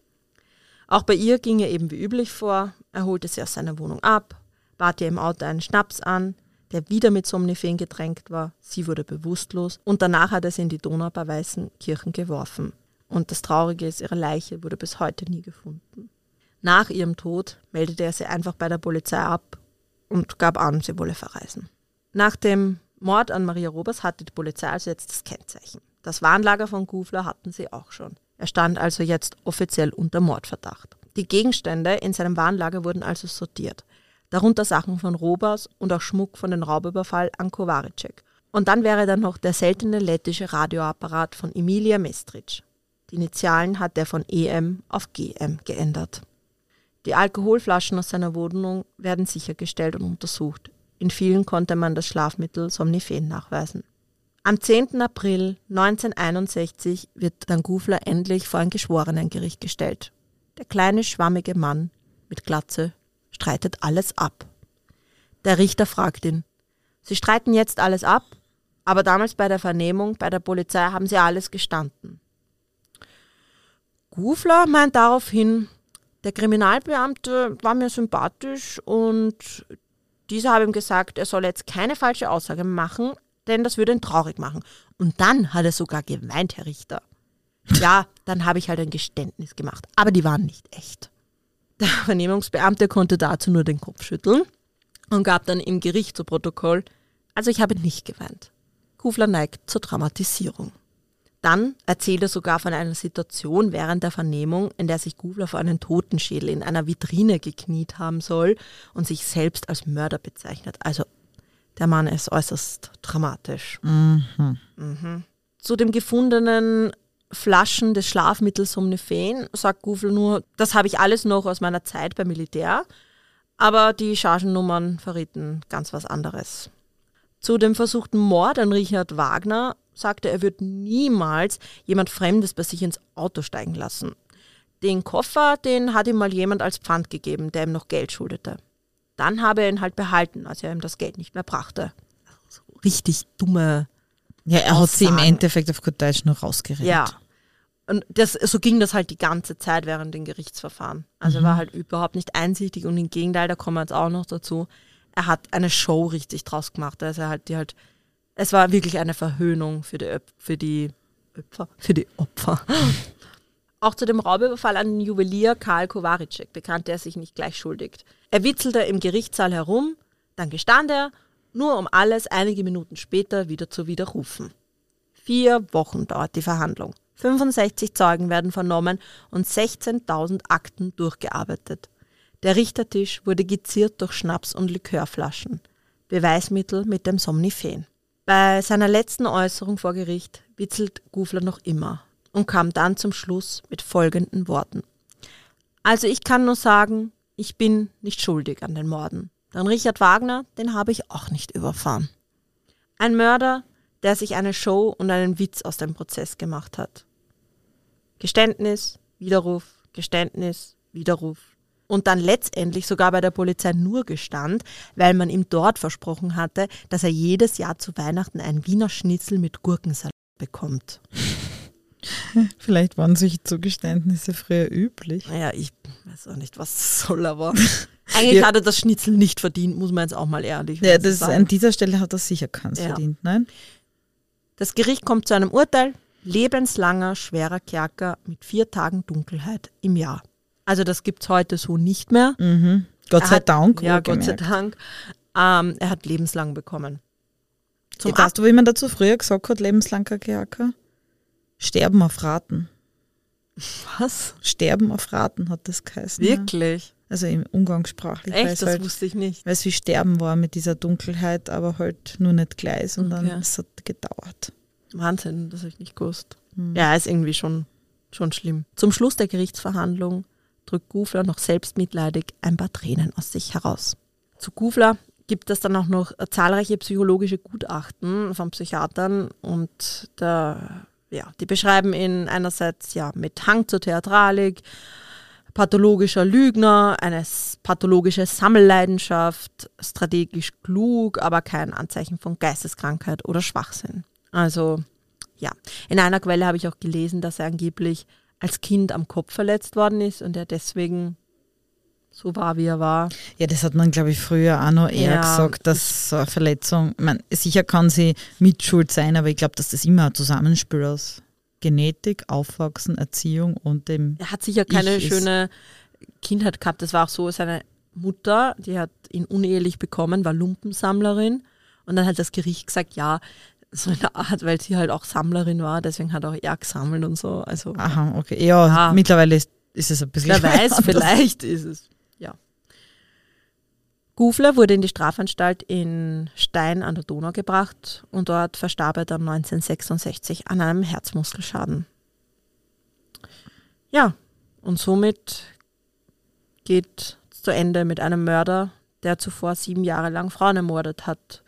<laughs> auch bei ihr ging er eben wie üblich vor. Er holte sie aus seiner Wohnung ab, bat ihr im Auto einen Schnaps an, der wieder mit Somniphen getränkt war. Sie wurde bewusstlos und danach hat er sie in die Donau bei Weißenkirchen geworfen. Und das Traurige ist, ihre Leiche wurde bis heute nie gefunden. Nach ihrem Tod meldete er sie einfach bei der Polizei ab und gab an, sie wolle verreisen. Nach dem Mord an Maria Robers hatte die Polizei also jetzt das Kennzeichen. Das Warnlager von Gufler hatten sie auch schon. Er stand also jetzt offiziell unter Mordverdacht. Die Gegenstände in seinem Warnlager wurden also sortiert. Darunter Sachen von Robers und auch Schmuck von dem Raubüberfall an Kovaricek. Und dann wäre dann noch der seltene lettische Radioapparat von Emilia Mestric. Die Initialen hat er von EM auf GM geändert. Die Alkoholflaschen aus seiner Wohnung werden sichergestellt und untersucht. In vielen konnte man das Schlafmittel Somniphen nachweisen. Am 10. April 1961 wird dann Gufler endlich vor ein Geschworenengericht gestellt. Der kleine schwammige Mann mit Glatze streitet alles ab. Der Richter fragt ihn, Sie streiten jetzt alles ab, aber damals bei der Vernehmung bei der Polizei haben Sie alles gestanden. Gufler meint daraufhin, der Kriminalbeamte war mir sympathisch und dieser habe ihm gesagt, er soll jetzt keine falsche Aussage machen, denn das würde ihn traurig machen. Und dann hat er sogar geweint, Herr Richter. Ja, dann habe ich halt ein Geständnis gemacht, aber die waren nicht echt. Der Vernehmungsbeamte konnte dazu nur den Kopf schütteln und gab dann im Gericht zu Protokoll, also ich habe nicht geweint. Kufler neigt zur Dramatisierung. Dann erzählt er sogar von einer Situation während der Vernehmung, in der sich Gufler vor einen Totenschädel in einer Vitrine gekniet haben soll und sich selbst als Mörder bezeichnet. Also der Mann ist äußerst dramatisch. Mhm. Mhm. Zu dem gefundenen Flaschen des Schlafmittels Somniphen sagt Gufler nur, das habe ich alles noch aus meiner Zeit beim Militär, aber die Chargennummern verrieten ganz was anderes. Zu dem versuchten Mord an Richard Wagner sagte, er wird niemals jemand Fremdes bei sich ins Auto steigen lassen. Den Koffer, den hat ihm mal jemand als Pfand gegeben, der ihm noch Geld schuldete. Dann habe er ihn halt behalten, als er ihm das Geld nicht mehr brachte. Also richtig dumme. Ja, er Aussagen. hat sie im Endeffekt auf gut Deutsch nur rausgeredet. Ja. Und das, so ging das halt die ganze Zeit während den Gerichtsverfahren. Also mhm. er war halt überhaupt nicht einsichtig und im Gegenteil, da kommen wir jetzt auch noch dazu, er hat eine Show richtig draus gemacht. Also er hat die halt es war wirklich eine Verhöhnung für die, für die Opfer. Für die Opfer. <laughs> Auch zu dem Raubüberfall an den Juwelier Karl Kowaricek bekannte er sich nicht gleich schuldig. Er witzelte im Gerichtssaal herum, dann gestand er, nur um alles einige Minuten später wieder zu widerrufen. Vier Wochen dauert die Verhandlung. 65 Zeugen werden vernommen und 16.000 Akten durchgearbeitet. Der Richtertisch wurde geziert durch Schnaps und Likörflaschen. Beweismittel mit dem Somniphen. Bei seiner letzten Äußerung vor Gericht witzelt Gufler noch immer und kam dann zum Schluss mit folgenden Worten. Also ich kann nur sagen, ich bin nicht schuldig an den Morden. Denn Richard Wagner, den habe ich auch nicht überfahren. Ein Mörder, der sich eine Show und einen Witz aus dem Prozess gemacht hat. Geständnis, Widerruf, Geständnis, Widerruf. Und dann letztendlich sogar bei der Polizei nur gestand, weil man ihm dort versprochen hatte, dass er jedes Jahr zu Weihnachten ein Wiener Schnitzel mit Gurkensalat bekommt. <laughs> Vielleicht waren solche Zugeständnisse früher üblich. Naja, ich weiß auch nicht, was soll, aber <laughs> eigentlich Ja. hat er das Schnitzel nicht verdient, muss man jetzt auch mal ehrlich Ja, das, sagen. an dieser Stelle hat er sicher keins Ja. verdient, nein? Das Gericht kommt zu einem Urteil, lebenslanger, schwerer Kerker mit vier Tagen Dunkelheit im Jahr. Also das gibt es heute so nicht mehr. Mhm. Gott sei hat- Dank. Ja, Gott sei. Dank. Ähm, er hat lebenslang bekommen. Zum Ja, weißt du, wie man dazu früher gesagt hat, lebenslanger Kerker? Sterben auf Raten. Was? Sterben auf Raten hat das geheißen. Ja. Wirklich? Also im umgangssprachlich. Echt? Das halt, wusste ich nicht. weil es wie Sterben war mit dieser Dunkelheit, aber halt nur nicht gleich, sondern Okay. es hat gedauert. Wahnsinn, das habe ich nicht gewusst. Hm. Ja, ist irgendwie schon, schon schlimm. Zum Schluss der Gerichtsverhandlung drückt Gufler noch selbstmitleidig ein paar Tränen aus sich heraus. Zu Gufler gibt es dann auch noch äh, zahlreiche psychologische Gutachten von Psychiatern und da, ja, die beschreiben ihn einerseits ja, mit Hang zur Theatralik, pathologischer Lügner, eine pathologische Sammelleidenschaft, strategisch klug, aber kein Anzeichen von Geisteskrankheit oder Schwachsinn. Also ja, in einer Quelle habe ich auch gelesen, dass er angeblich als Kind am Kopf verletzt worden ist und er deswegen so war, wie er war. Ja, das hat man, glaube ich, früher auch noch eher Ja, gesagt, dass so eine Verletzung, ich meine, sicher kann sie mitschuld sein, aber ich glaube, dass das immer ein Zusammenspiel aus Genetik, Aufwachsen, Erziehung und dem. Er hat sicher keine Ich schöne Kindheit gehabt. Das war auch so, seine Mutter, die hat ihn unehelich bekommen, war Lumpensammlerin und dann hat das Gericht gesagt, ja, so in der Art, weil sie halt auch Sammlerin war, deswegen hat auch er gesammelt und so. Also Aha, okay. Ja, Ja. mittlerweile ist, ist es ein bisschen. Wer weiß, anders. vielleicht ist es. Ja. Gufler wurde in die Strafanstalt in Stein an der Donau gebracht und dort verstarb er dann 1966 an einem Herzmuskelschaden. Ja, und somit geht es zu Ende mit einem Mörder, der zuvor sieben Jahre lang Frauen ermordet hat,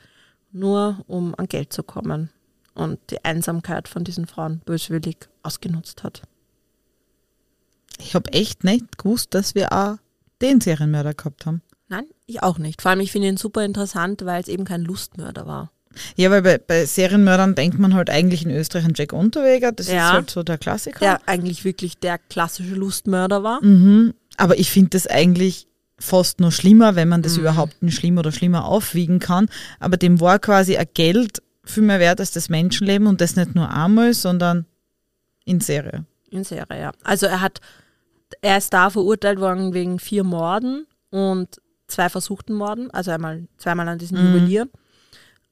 nur um an Geld zu kommen und die Einsamkeit von diesen Frauen böswillig ausgenutzt hat. Ich habe echt nicht gewusst, dass wir auch den Serienmörder gehabt haben. Nein, ich auch nicht. Vor allem, ich finde ihn super interessant, weil es eben kein Lustmörder war. Ja, weil bei, bei Serienmördern denkt man halt eigentlich in Österreich an Jack Unterweger, das Ja. ist halt so der Klassiker. Der eigentlich wirklich der klassische Lustmörder war. Mhm. Aber ich finde das eigentlich fast noch schlimmer, wenn man das Mhm. überhaupt nicht schlimm oder schlimmer aufwiegen kann. Aber dem war quasi ein Geld viel mehr wert als das Menschenleben und das nicht nur einmal, sondern in Serie. In Serie, ja. Also er hat, er ist da verurteilt worden wegen vier Morden und zwei versuchten Morden, also einmal zweimal an diesem Mhm. Juwelier.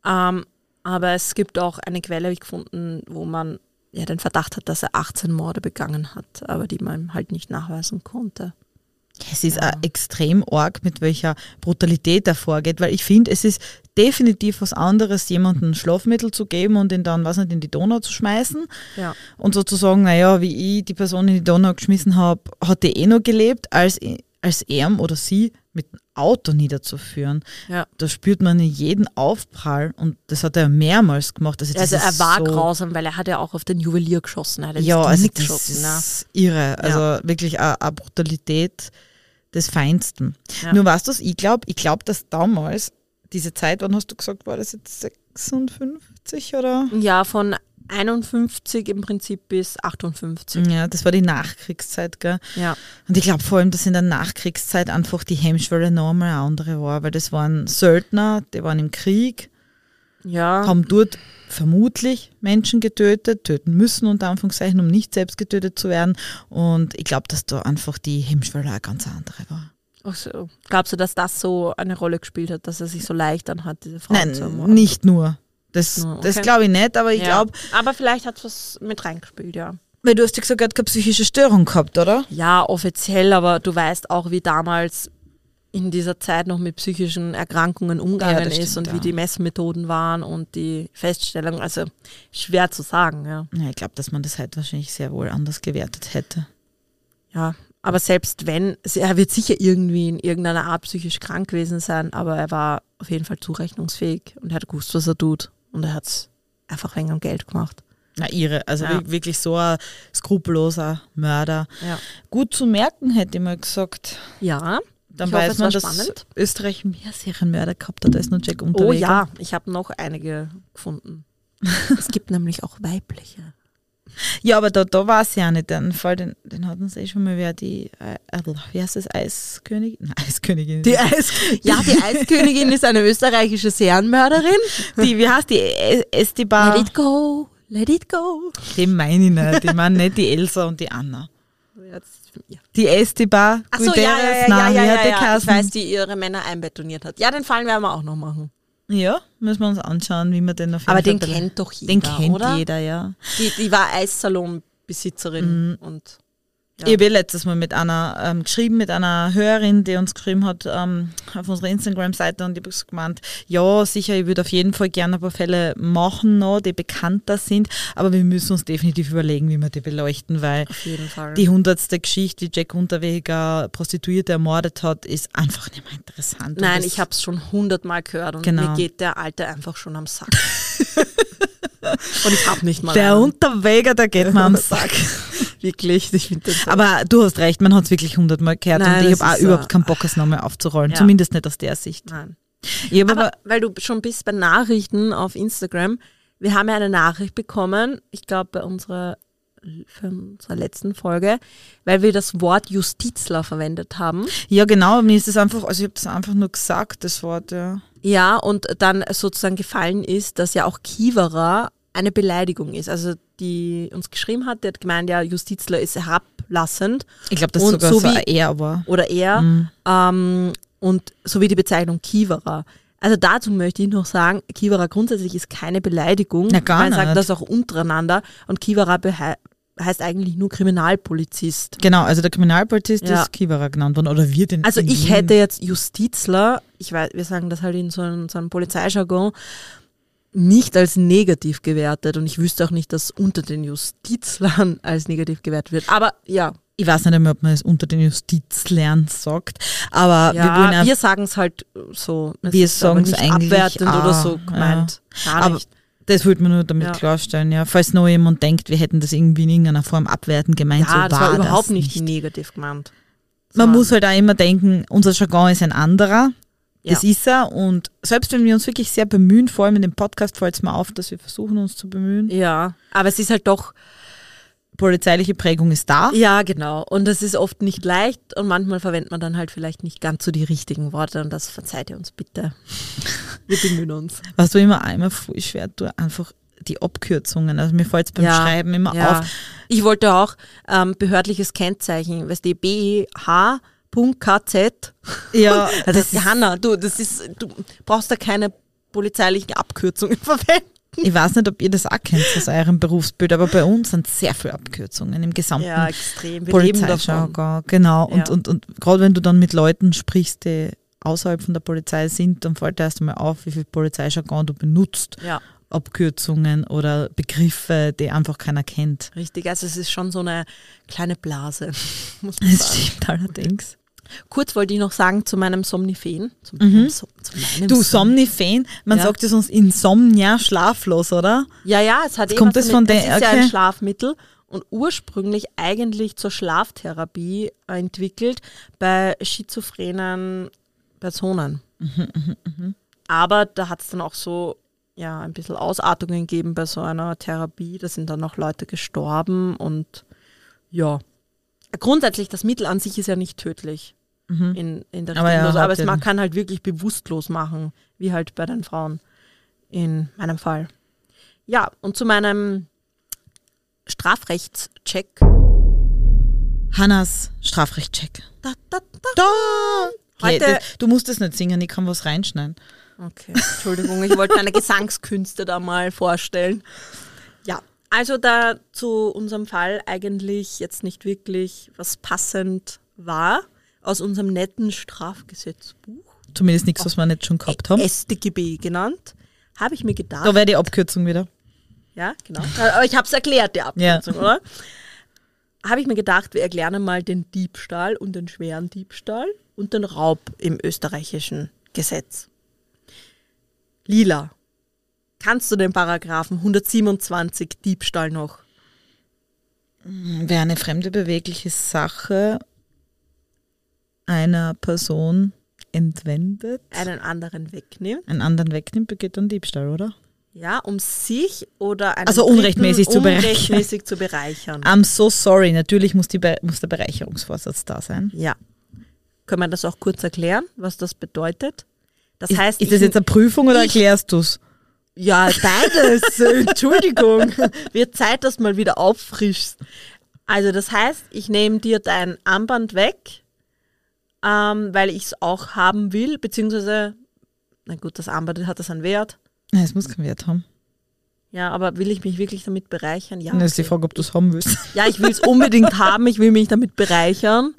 Ähm, aber es gibt auch eine Quelle, gefunden, wo man ja den Verdacht hat, dass er 18 Morde begangen hat, aber die man halt nicht nachweisen konnte. Es ist Ja. auch extrem arg, mit welcher Brutalität er vorgeht, weil ich finde, es ist definitiv was anderes, jemandem Schlafmittel zu geben und ihn dann, was nicht, in die Donau zu schmeißen Ja. und sozusagen, naja, wie ich die Person in die Donau geschmissen habe, hat die eh noch gelebt, als, als er oder sie mit dem Auto niederzuführen. Ja. Da spürt man jeden Aufprall und das hat er mehrmals gemacht. Also, das Also er war so, grausam, weil er hat ja auch auf den Juwelier geschossen. Ja, also das ist irre. Also wirklich eine, eine Brutalität des Feinsten. Ja. Nur weißt du, was ich glaube? Ich glaube, dass damals diese Zeit, wann hast du gesagt, war das jetzt 56 oder? Ja, von 51 im Prinzip bis 58. Ja, das war die Nachkriegszeit, gell? Ja. Und ich glaube vor allem, dass in der Nachkriegszeit einfach die Hemmschwelle noch einmal eine andere war, weil das waren Söldner, die waren im Krieg, Ja. haben dort vermutlich Menschen getötet, töten müssen unter Anführungszeichen, um nicht selbst getötet zu werden. Und ich glaube, dass da einfach die Hemmschwelle eine ganz andere war. Ach so. Glaubst du, dass das so eine Rolle gespielt hat, dass er sich so leicht dann hat, diese Frau zu Nein, ermorden? nicht nur. Das, okay. das glaube ich nicht, aber ich Ja. glaube, Aber vielleicht hat es was mit reingespielt, ja. weil du hast ja gesagt, er hat keine psychische Störung gehabt, oder? Ja, offiziell, aber du weißt auch, wie damals in dieser Zeit noch mit psychischen Erkrankungen Ja, umgegangen das ist stimmt, und wie ja. die Messmethoden waren und die Feststellung. Also schwer zu sagen, ja. Ja, ich glaube, dass man das heute wahrscheinlich sehr wohl anders gewertet hätte. Ja, aber selbst wenn, er wird sicher irgendwie in irgendeiner Art psychisch krank gewesen sein, aber er war auf jeden Fall zurechnungsfähig und er hat gewusst, was er tut. Und er hat es einfach wegen am Geld gemacht. Na, ihre. Also Ja. wir- wirklich so ein skrupelloser Mörder. Ja. Gut zu merken, hätte ich mal gesagt. Ja. Dann Ich hoffe, weiß es man, dass spannend. Österreich mehr Serienmörder gehabt hat als nur Jack Oh Unterweger. ja, ich habe noch einige gefunden. <laughs> es gibt nämlich auch weibliche. Ja, aber da, da war es ja nicht. Den Fall, den, den hat uns eh schon mal wer die, äh, äh, wie heißt das, Eiskönigin? Nein, Eiskönigin. Die Eis ja, die Eiskönigin ist eine österreichische Serienmörderin. die wie heißt die? E- Esteban. Let it go, let it go. Die meine ich nicht. Ich meine nicht die Elsa und die Anna. Ja. Die Esteban. Achso, ja, ja, ja, ja, wie ja, hat die ja, Ich weiß, die ihre Männer einbetoniert hat. Ja, den Fallen werden wir auch noch machen. Ja, müssen wir uns anschauen, wie man den auf jeden Aber Fall den kennt doch jeder, Den kennt oder? jeder, ja. Die, die war Eissalonbesitzerin und Ja. Ich habe eh letztes Mal mit einer ähm, geschrieben, mit einer Hörerin, die uns geschrieben hat ähm, auf unserer Instagram-Seite und ich habe gemeint, ja, sicher, ich würde auf jeden Fall gerne ein paar Fälle machen noch, die bekannter sind, aber wir müssen uns definitiv überlegen, wie wir die beleuchten, weil auf jeden Fall. die hundertste Geschichte, wie Jack Unterweger Prostituierte ermordet hat, ist einfach nicht mehr interessant. Nein, ich habe es schon hundertmal gehört und Genau. mir geht der Alte einfach schon am Sack. <laughs> <laughs> und ich habe nicht mal Der einen. Unterweger, der geht mir am <laughs> Sack. <laughs> Wirklich, ich finde das. Aber du hast recht, man hat es wirklich hundertmal gehört Nein, und ich habe auch so- überhaupt keinen Bock, es nochmal aufzurollen. Ja. Zumindest nicht aus der Sicht. Nein. Hab Aber aber, weil du schon bist bei Nachrichten auf Instagram, wir haben ja eine Nachricht bekommen, ich glaube bei unserer, für unserer letzten Folge, weil wir das Wort Justizler verwendet haben. ja genau, mir ist das einfach, also ich habe das einfach nur gesagt, das Wort, ja. Ja, und dann sozusagen gefallen ist, dass ja auch Kiewerer eine Beleidigung ist. Also die uns geschrieben hat, die hat gemeint, ja, Justizler ist herablassend Ich glaube, das Und sogar so wie- er war. oder er. Mhm. Ähm, und sowie die Bezeichnung Kiewerer. Also dazu möchte ich noch sagen, Kiewerer grundsätzlich ist keine Beleidigung. Na, gar Man sagt nicht. das auch untereinander. Und behei- heißt eigentlich nur Kriminalpolizist. Genau, also der Kriminalpolizist Ja. ist Kiewerer genannt worden oder wird in Also ich hätte jetzt Justizler, ich weiß, wir sagen das halt in so einem, so einem Polizeijargon, nicht als negativ gewertet und ich wüsste auch nicht, dass unter den Justizlern <laughs> als negativ gewertet wird. Aber ja, ich weiß nicht einmal, ob man es unter den Justizlern sagt, aber wir ja ja, wir sagen es halt so. Es Wir aber sagen's nicht eigentlich abwertend oder auch, so gemeint. Gar Aber- nicht. Das wollte man nur damit Ja. klarstellen, ja. Falls noch jemand denkt, wir hätten das irgendwie in irgendeiner Form abwertend gemeint, Ja, so das war war überhaupt das nicht, nicht. negativ gemeint. Man So. muss halt auch immer denken, unser Jargon ist ein anderer. Das Ja. ist er. Und selbst wenn wir uns wirklich sehr bemühen, vor allem in dem Podcast fällt es mir auf, dass wir versuchen, uns zu bemühen. Ja, aber es ist halt doch, Polizeiliche Prägung ist da. ja genau. Und das ist oft nicht leicht und manchmal verwendet man dann halt vielleicht nicht ganz so die richtigen Worte und das verzeiht ihr uns bitte. <laughs> Wir bemühen uns. Was du immer einmal voll schwer, du einfach die Abkürzungen. Also mir fällt es beim Ja, Schreiben immer Ja. auf. Ich wollte auch ähm, behördliches Kennzeichen, weißt du, BH.KZ. Ja, <laughs> Das ist, Hanna, du, das ist, du brauchst da keine polizeilichen Abkürzungen <laughs> verwenden. Ich weiß nicht, ob ihr das auch kennt aus eurem Berufsbild, aber bei uns sind sehr viele Abkürzungen im gesamten Ja, extrem. Wir. Polizeijargon. Genau. Und, Ja. und, und gerade wenn du dann mit Leuten sprichst, die außerhalb von der Polizei sind, dann fällt dir erst einmal auf, wie viel Polizeijargon du benutzt. Ja, Abkürzungen oder Begriffe, die einfach keiner kennt. richtig. Also es ist schon so eine kleine Blase, <laughs> muss man Das sagen. stimmt allerdings. Kurz wollte ich noch sagen zu meinem Somniphen. Zu Mhm. so, zu meinem Du, Som- Somnifan, man Ja. sagt ja sonst Insomnia, schlaflos, oder? Ja, ja, es hat eh kommt was das von das der- ist ja ein okay. Schlafmittel und ursprünglich eigentlich zur Schlaftherapie entwickelt bei schizophrenen Personen. Mhm, Aber da hat es dann auch so ja, ein bisschen Ausartungen gegeben bei so einer Therapie. Da sind dann auch Leute gestorben und ja. Grundsätzlich, das Mittel an sich ist ja nicht tödlich in, in der Mhm. Aber ja, aber, es man kann halt wirklich bewusstlos machen, wie halt bei den Frauen in meinem Fall. Ja, und zu meinem Strafrechtscheck. Hannas Strafrechtcheck. Da, da, da. Da! Heute- Okay, das, du musst das nicht singen, ich kann was reinschneiden. Okay, Entschuldigung, ich wollte meine <laughs> Gesangskünste da mal vorstellen. Ja, also da zu unserem Fall eigentlich jetzt nicht wirklich was passend war aus unserem netten Strafgesetzbuch, Zumindest nichts, was wir nicht schon gehabt haben. StGB genannt, habe ich mir gedacht. Da wäre die Abkürzung wieder. Ja, genau. Aber ich habe es erklärt, die Abkürzung, oder? Habe ich mir gedacht, wir erklären mal den Diebstahl und den schweren Diebstahl und den Raub im österreichischen Gesetz. Lila. Kannst du den Paragraphen 127 Diebstahl noch? Wer eine fremde bewegliche Sache einer Person entwendet, Einen anderen wegnimmt? einen anderen wegnimmt, begeht dann Diebstahl, oder? Ja, um sich oder einen Also Dritten unrechtmäßig zu bereichern. unrechtmäßig zu bereichern. I'm so sorry. Natürlich muss, die muss der Bereicherungsvorsatz da sein. Ja. Können wir das auch kurz erklären, was das bedeutet? Das Ist, heißt, ist das jetzt eine Prüfung oder ich- erklärst du es? Ja, beides. <laughs> Entschuldigung. Wird Zeit, dass du mal wieder auffrischst. Also das heißt, ich nehme dir dein Armband weg, ähm, weil ich es auch haben will, beziehungsweise, na gut, das Armband hat das einen Wert. Nein, es muss keinen Wert haben. Ja, aber will ich mich wirklich damit bereichern? Ja. Das ist die okay. Frage, ob du es haben willst. Ja, ich will es unbedingt haben, ich will mich damit bereichern.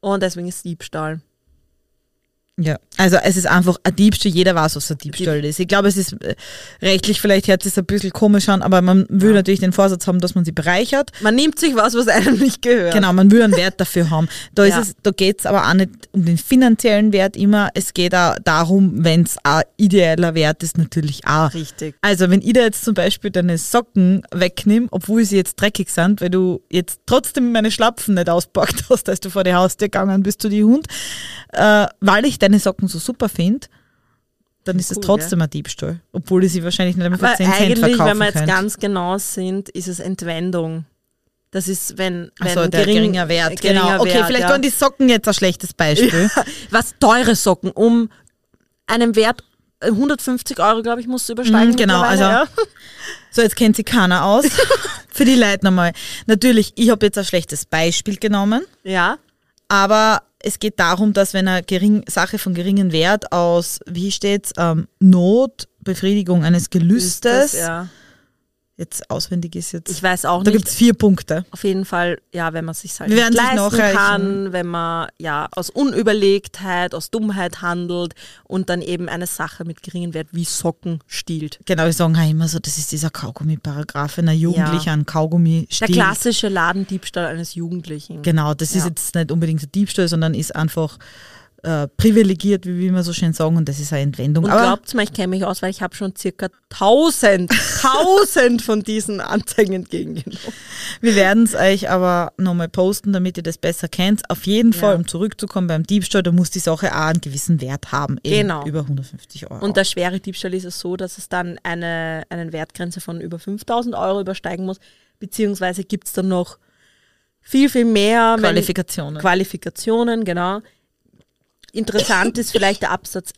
Und deswegen ist Diebstahl. Ja, also es ist einfach ein Diebstahl, jeder weiß, was ein Diebstahl ist. Ich glaube, es ist äh, rechtlich, vielleicht hört es ein bisschen komisch an, aber man will natürlich den Vorsatz haben, dass man sie bereichert. Man nimmt sich was, was einem nicht gehört. Genau, man will einen Wert dafür haben. Da, Ja. ist es, da geht es aber auch nicht um den finanziellen Wert immer, es geht auch darum, wenn es ein ideeller Wert ist, natürlich auch. Richtig. Also wenn ich da jetzt zum Beispiel deine Socken wegnehme, obwohl sie jetzt dreckig sind, weil du jetzt trotzdem meine Schlapfen nicht auspackt <laughs> hast, als du vor die Haustür gegangen bist zu die Hund, äh, weil ich deine Socken so super finde, dann ist es Cool, trotzdem ein Diebstahl. Obwohl ich sie wahrscheinlich nicht einmal für Aber 10 Cent eigentlich, verkaufen wenn wir jetzt könnte. ganz genau sind, ist es Entwendung. Das ist, wenn, wenn Achso, der gering- geringer Wert, äh, geringer genau. Okay, Wert, vielleicht ja. waren die Socken jetzt ein schlechtes Beispiel. <laughs> Was teure Socken, um einen Wert äh, 150 Euro, glaube ich, musst du übersteigen. Mhm, genau, also- <laughs> So, jetzt kennt sie keiner aus. <laughs> Für die Leute nochmal. Natürlich, ich habe jetzt ein schlechtes Beispiel genommen, ja. Aber es geht darum, dass wenn eine gering, Sache von geringem Wert aus, wie steht's, ähm, Not, Befriedigung eines Gelüstes, ja. Jetzt auswendig ist jetzt, Ich weiß auch da nicht. gibt's vier Punkte. Auf jeden Fall, ja, wenn man sich halt Wir nicht sich leisten nachreichen. kann, wenn man ja aus Unüberlegtheit, aus Dummheit handelt und dann eben eine Sache mit geringem Wert wie Socken stiehlt. Genau, wir sagen auch immer so, das ist dieser Kaugummi-Paragraph, wenn ein Jugendlicher einen Kaugummi Der stiehlt. klassische Ladendiebstahl eines Jugendlichen. Genau, das ist Ja. jetzt nicht unbedingt ein Diebstahl, sondern ist einfach äh, privilegiert, wie wir so schön sagen, und das ist eine Entwendung. Und glaubt mir, ich kenne mich aus, weil ich habe schon circa 1000, 1000 <laughs> von diesen Anzeigen entgegengenommen. wir werden es euch aber nochmal posten, damit ihr das besser kennt. Auf jeden Ja. Fall, um zurückzukommen beim Diebstahl, da muss die Sache auch einen gewissen Wert haben, eben Genau. über 150 Euro. Und der schwere Diebstahl ist es so, dass es dann eine, eine Wertgrenze von über 5000 Euro übersteigen muss, beziehungsweise gibt es dann noch viel, viel mehr wenn- Qualifikationen. Qualifikationen, genau. Interessant ist vielleicht der Absatz.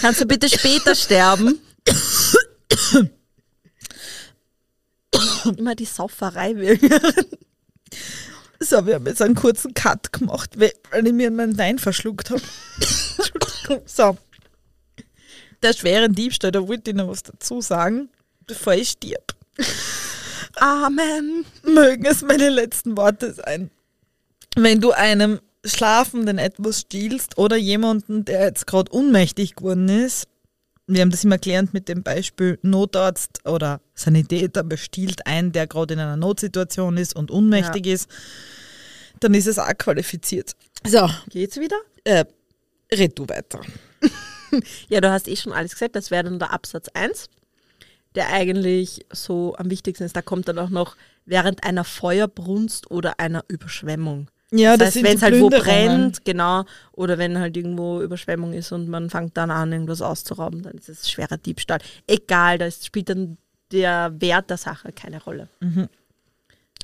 Kannst du bitte später sterben? Immer die Sauferei wirken. So, wir haben jetzt einen kurzen Cut gemacht, weil ich mir meinen Wein verschluckt habe. So. Der schwere Diebstahl, da wollte ich noch was dazu sagen, bevor ich stirb. Amen. Mögen es meine letzten Worte sein. Wenn du einem Schlafenden etwas stiehlst oder jemanden, der jetzt gerade ohnmächtig geworden ist, wir haben das immer gelernt mit dem Beispiel Notarzt oder Sanitäter bestiehlt einen, der gerade in einer Notsituation ist und ohnmächtig ist, dann ist es auch qualifiziert. So, Geht's wieder? äh, red du weiter. <laughs> Ja, du hast eh schon alles gesagt. Das wäre dann der Absatz 1, der eigentlich so am wichtigsten ist. Da kommt dann auch noch während einer Feuerbrunst oder einer Überschwemmung. Ja, das heißt, wenn es halt wo brennt, genau, oder wenn halt irgendwo Überschwemmung ist und man fängt dann an, irgendwas auszurauben, dann ist es schwerer Diebstahl. Egal, da spielt dann der Wert der Sache keine Rolle.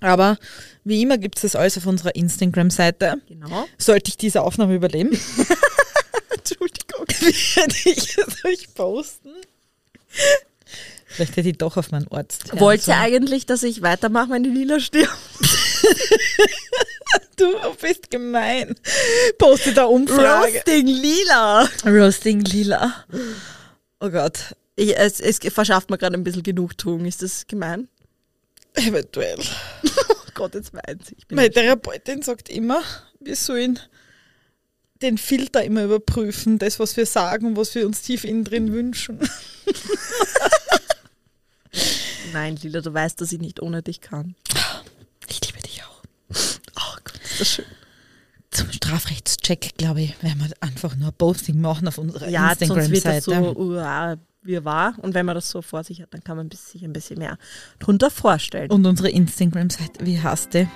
Aber wie immer gibt es das alles auf unserer Instagram-Seite. Genau. Sollte ich diese Aufnahme überleben? <laughs> Entschuldigung. <laughs> Werde ich es euch posten? Vielleicht hätte ich doch auf meinen Ort. Wollt ihr eigentlich, dass ich weitermache, wenn die Lila stirbt? <laughs> Du bist gemein. Poste da Umfrage. Roasting Lila! Roasting Lila. Oh Gott. Ich, es, es verschafft mir gerade ein bisschen Genugtuung. Ist das gemein? Eventuell. Oh Gott, jetzt weint sie. Meine Therapeutin sagt immer, wir sollen den Filter immer überprüfen, das, was wir sagen, was wir uns tief innen drin wünschen. Nein, Lila, du weißt, dass ich nicht ohne dich kann. Ich liebe dich auch. Oh Gott, ist das schön. Zum Strafrechtscheck, glaube ich, werden wir einfach nur ein Posting machen auf unserer Ja, sonst wird das Instagram-Seite. so uh, wie war. Und wenn man das so vor sich hat, dann kann man sich ein bisschen mehr drunter vorstellen. Und unsere Instagram-Seite, wie heißt die?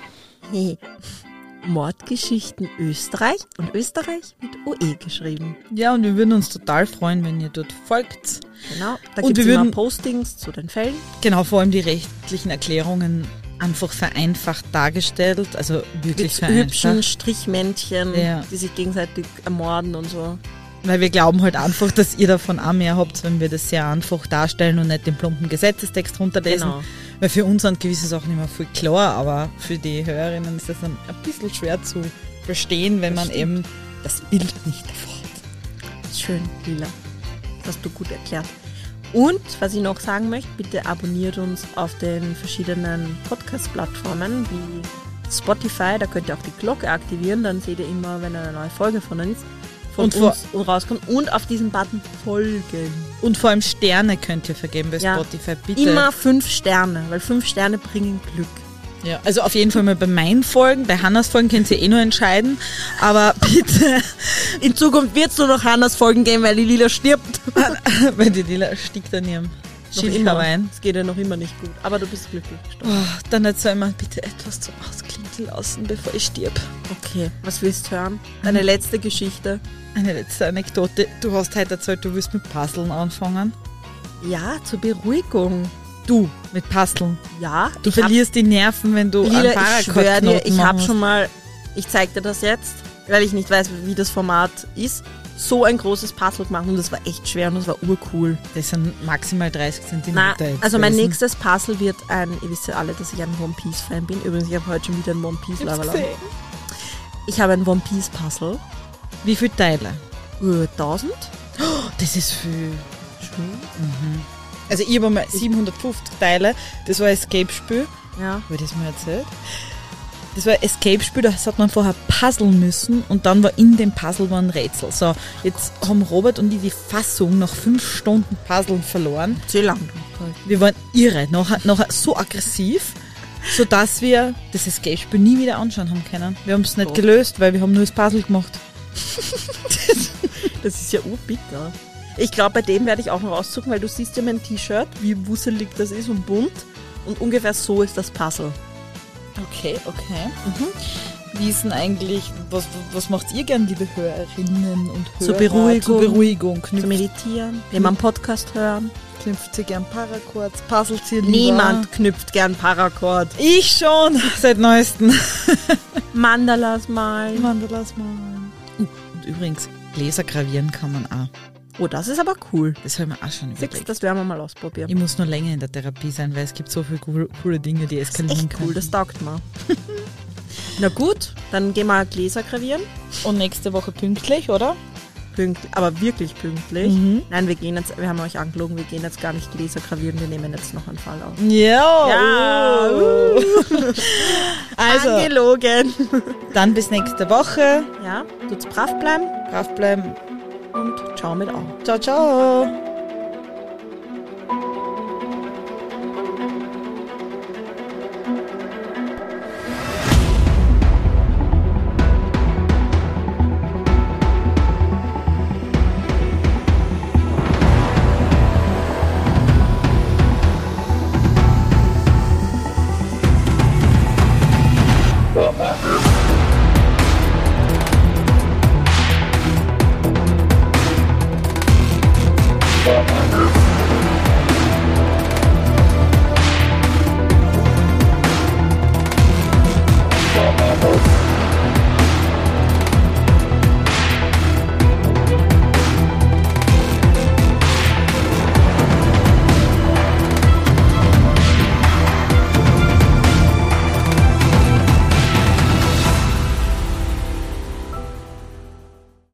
Nee. Mordgeschichten Österreich und Österreich mit OE geschrieben. Ja, und wir würden uns total freuen, wenn ihr dort folgt. Genau. Da gibt es wir immer Postings zu den Fällen. Genau, vor allem die rechtlichen Erklärungen einfach vereinfacht dargestellt, also wirklich Mit hübschen vereinfacht. Strichmännchen, Ja. die sich gegenseitig ermorden und so. Weil wir glauben halt einfach, dass ihr davon auch mehr habt, wenn wir das sehr einfach darstellen und nicht den plumpen Gesetzestext runterlesen. Genau. Weil für uns sind gewisse Sachen immer viel klar, aber für die Hörerinnen ist das dann ein bisschen schwer zu verstehen, wenn Das man stimmt. eben das Bild nicht davor hat. Schön, Lila. Das hast du gut erklärt. Und, was ich noch sagen möchte, bitte abonniert uns auf den verschiedenen Podcast-Plattformen wie Spotify. Da könnt ihr auch die Glocke aktivieren, dann seht ihr immer, wenn eine neue Folge von uns, von Und uns rauskommt. Und auf diesen Button folgen. Und vor allem Sterne könnt ihr vergeben bei Ja. Spotify, bitte. Immer fünf Sterne, weil fünf Sterne bringen Glück. Ja, also auf jeden Fall mal bei meinen Folgen, bei Hannas Folgen könnt ihr eh nur entscheiden, aber <laughs> bitte, In Zukunft wird es nur noch Hannas Folgen geben, weil die Lila stirbt. <laughs> weil die Lila stickt an ihrem herein. Es geht ja noch immer nicht gut. Aber du bist glücklich. Oh, dann soll man bitte etwas zum Ausklingen lassen, bevor ich stirb. Okay, was willst du hören? Deine letzte Geschichte. Eine letzte Anekdote. Du hast heute erzählt, du willst mit Puzzeln anfangen. Ja, zur Beruhigung. Du, mit Puzzeln. Ja, Du verlierst die Nerven, wenn du Lila, ich schwöre dir, ich habe schon mal, ich zeig dir das jetzt, weil ich nicht weiß, wie das Format ist, so ein großes Puzzle gemacht und das war echt schwer und das war urcool. Das sind maximal 30 Na, Zentimeter. jetzt also mein nächstes Puzzle wird ein, ihr wisst ja alle, dass ich ein One Piece Fan bin. Übrigens, ich habe heute schon wieder ein One Piece gesehen. Ich habe ein One Piece Puzzle. Wie viele Teile? Äh, 1000? Das ist viel. Schön. Also ich habe mal 750 Teile. Das war ein Escape-Spiel. Ja. Habe ich das mal erzählt? Das war ein Escape-Spiel, da hat man vorher puzzeln müssen und dann war in dem Puzzle war ein Rätsel. So, jetzt haben Robert und ich die Fassung nach fünf Stunden Puzzeln verloren. Sehr lang. Wir waren irre, nachher, nachher so aggressiv, sodass wir das Escape-Spiel nie wieder anschauen haben können. Wir haben es nicht Oh. gelöst, weil wir haben nur das Puzzle gemacht. <laughs> Das ist ja urbitter. Ich glaube, bei dem werde ich auch noch auszucken, weil du siehst ja mein T-Shirt, wie wusselig das ist und bunt. Und ungefähr so ist das Puzzle. Okay, okay. Wie ist denn eigentlich, was, was macht ihr gern, liebe Hörerinnen und Hörer? Zur Beruhigung. Zur Beruhigung. Zu Knüpft, meditieren, jemand Podcast hören. knüpft ihr gern Paracords, puzzelt ihr lieber? Niemand knüpft gern Paracord. Ich schon, <laughs> seit neuestem. Mandalas malen. Mandalas malen. Uh, und übrigens, Gläser gravieren kann man auch. Oh, das ist aber cool. Das haben wir auch schon Six, überlegt. das werden wir mal ausprobieren. Ich muss nur länger in der Therapie sein, weil es gibt so viele coole, coole Dinge, die eskalieren Echt können. cool, das taugt mir. <laughs> Na gut, dann gehen wir Gläser gravieren. Und nächste Woche pünktlich, oder? Pünktlich, aber wirklich pünktlich. Mhm. Nein, wir gehen jetzt, wir haben euch angelogen, wir gehen jetzt gar nicht Gläser gravieren, wir nehmen jetzt noch einen Fall auf. Ja. Ja, uh. <laughs> also, Angelogen. dann bis nächste Woche. Ja, tut's brav bleiben Brav bleiben. und ciao mit Au. Ciao, ciao.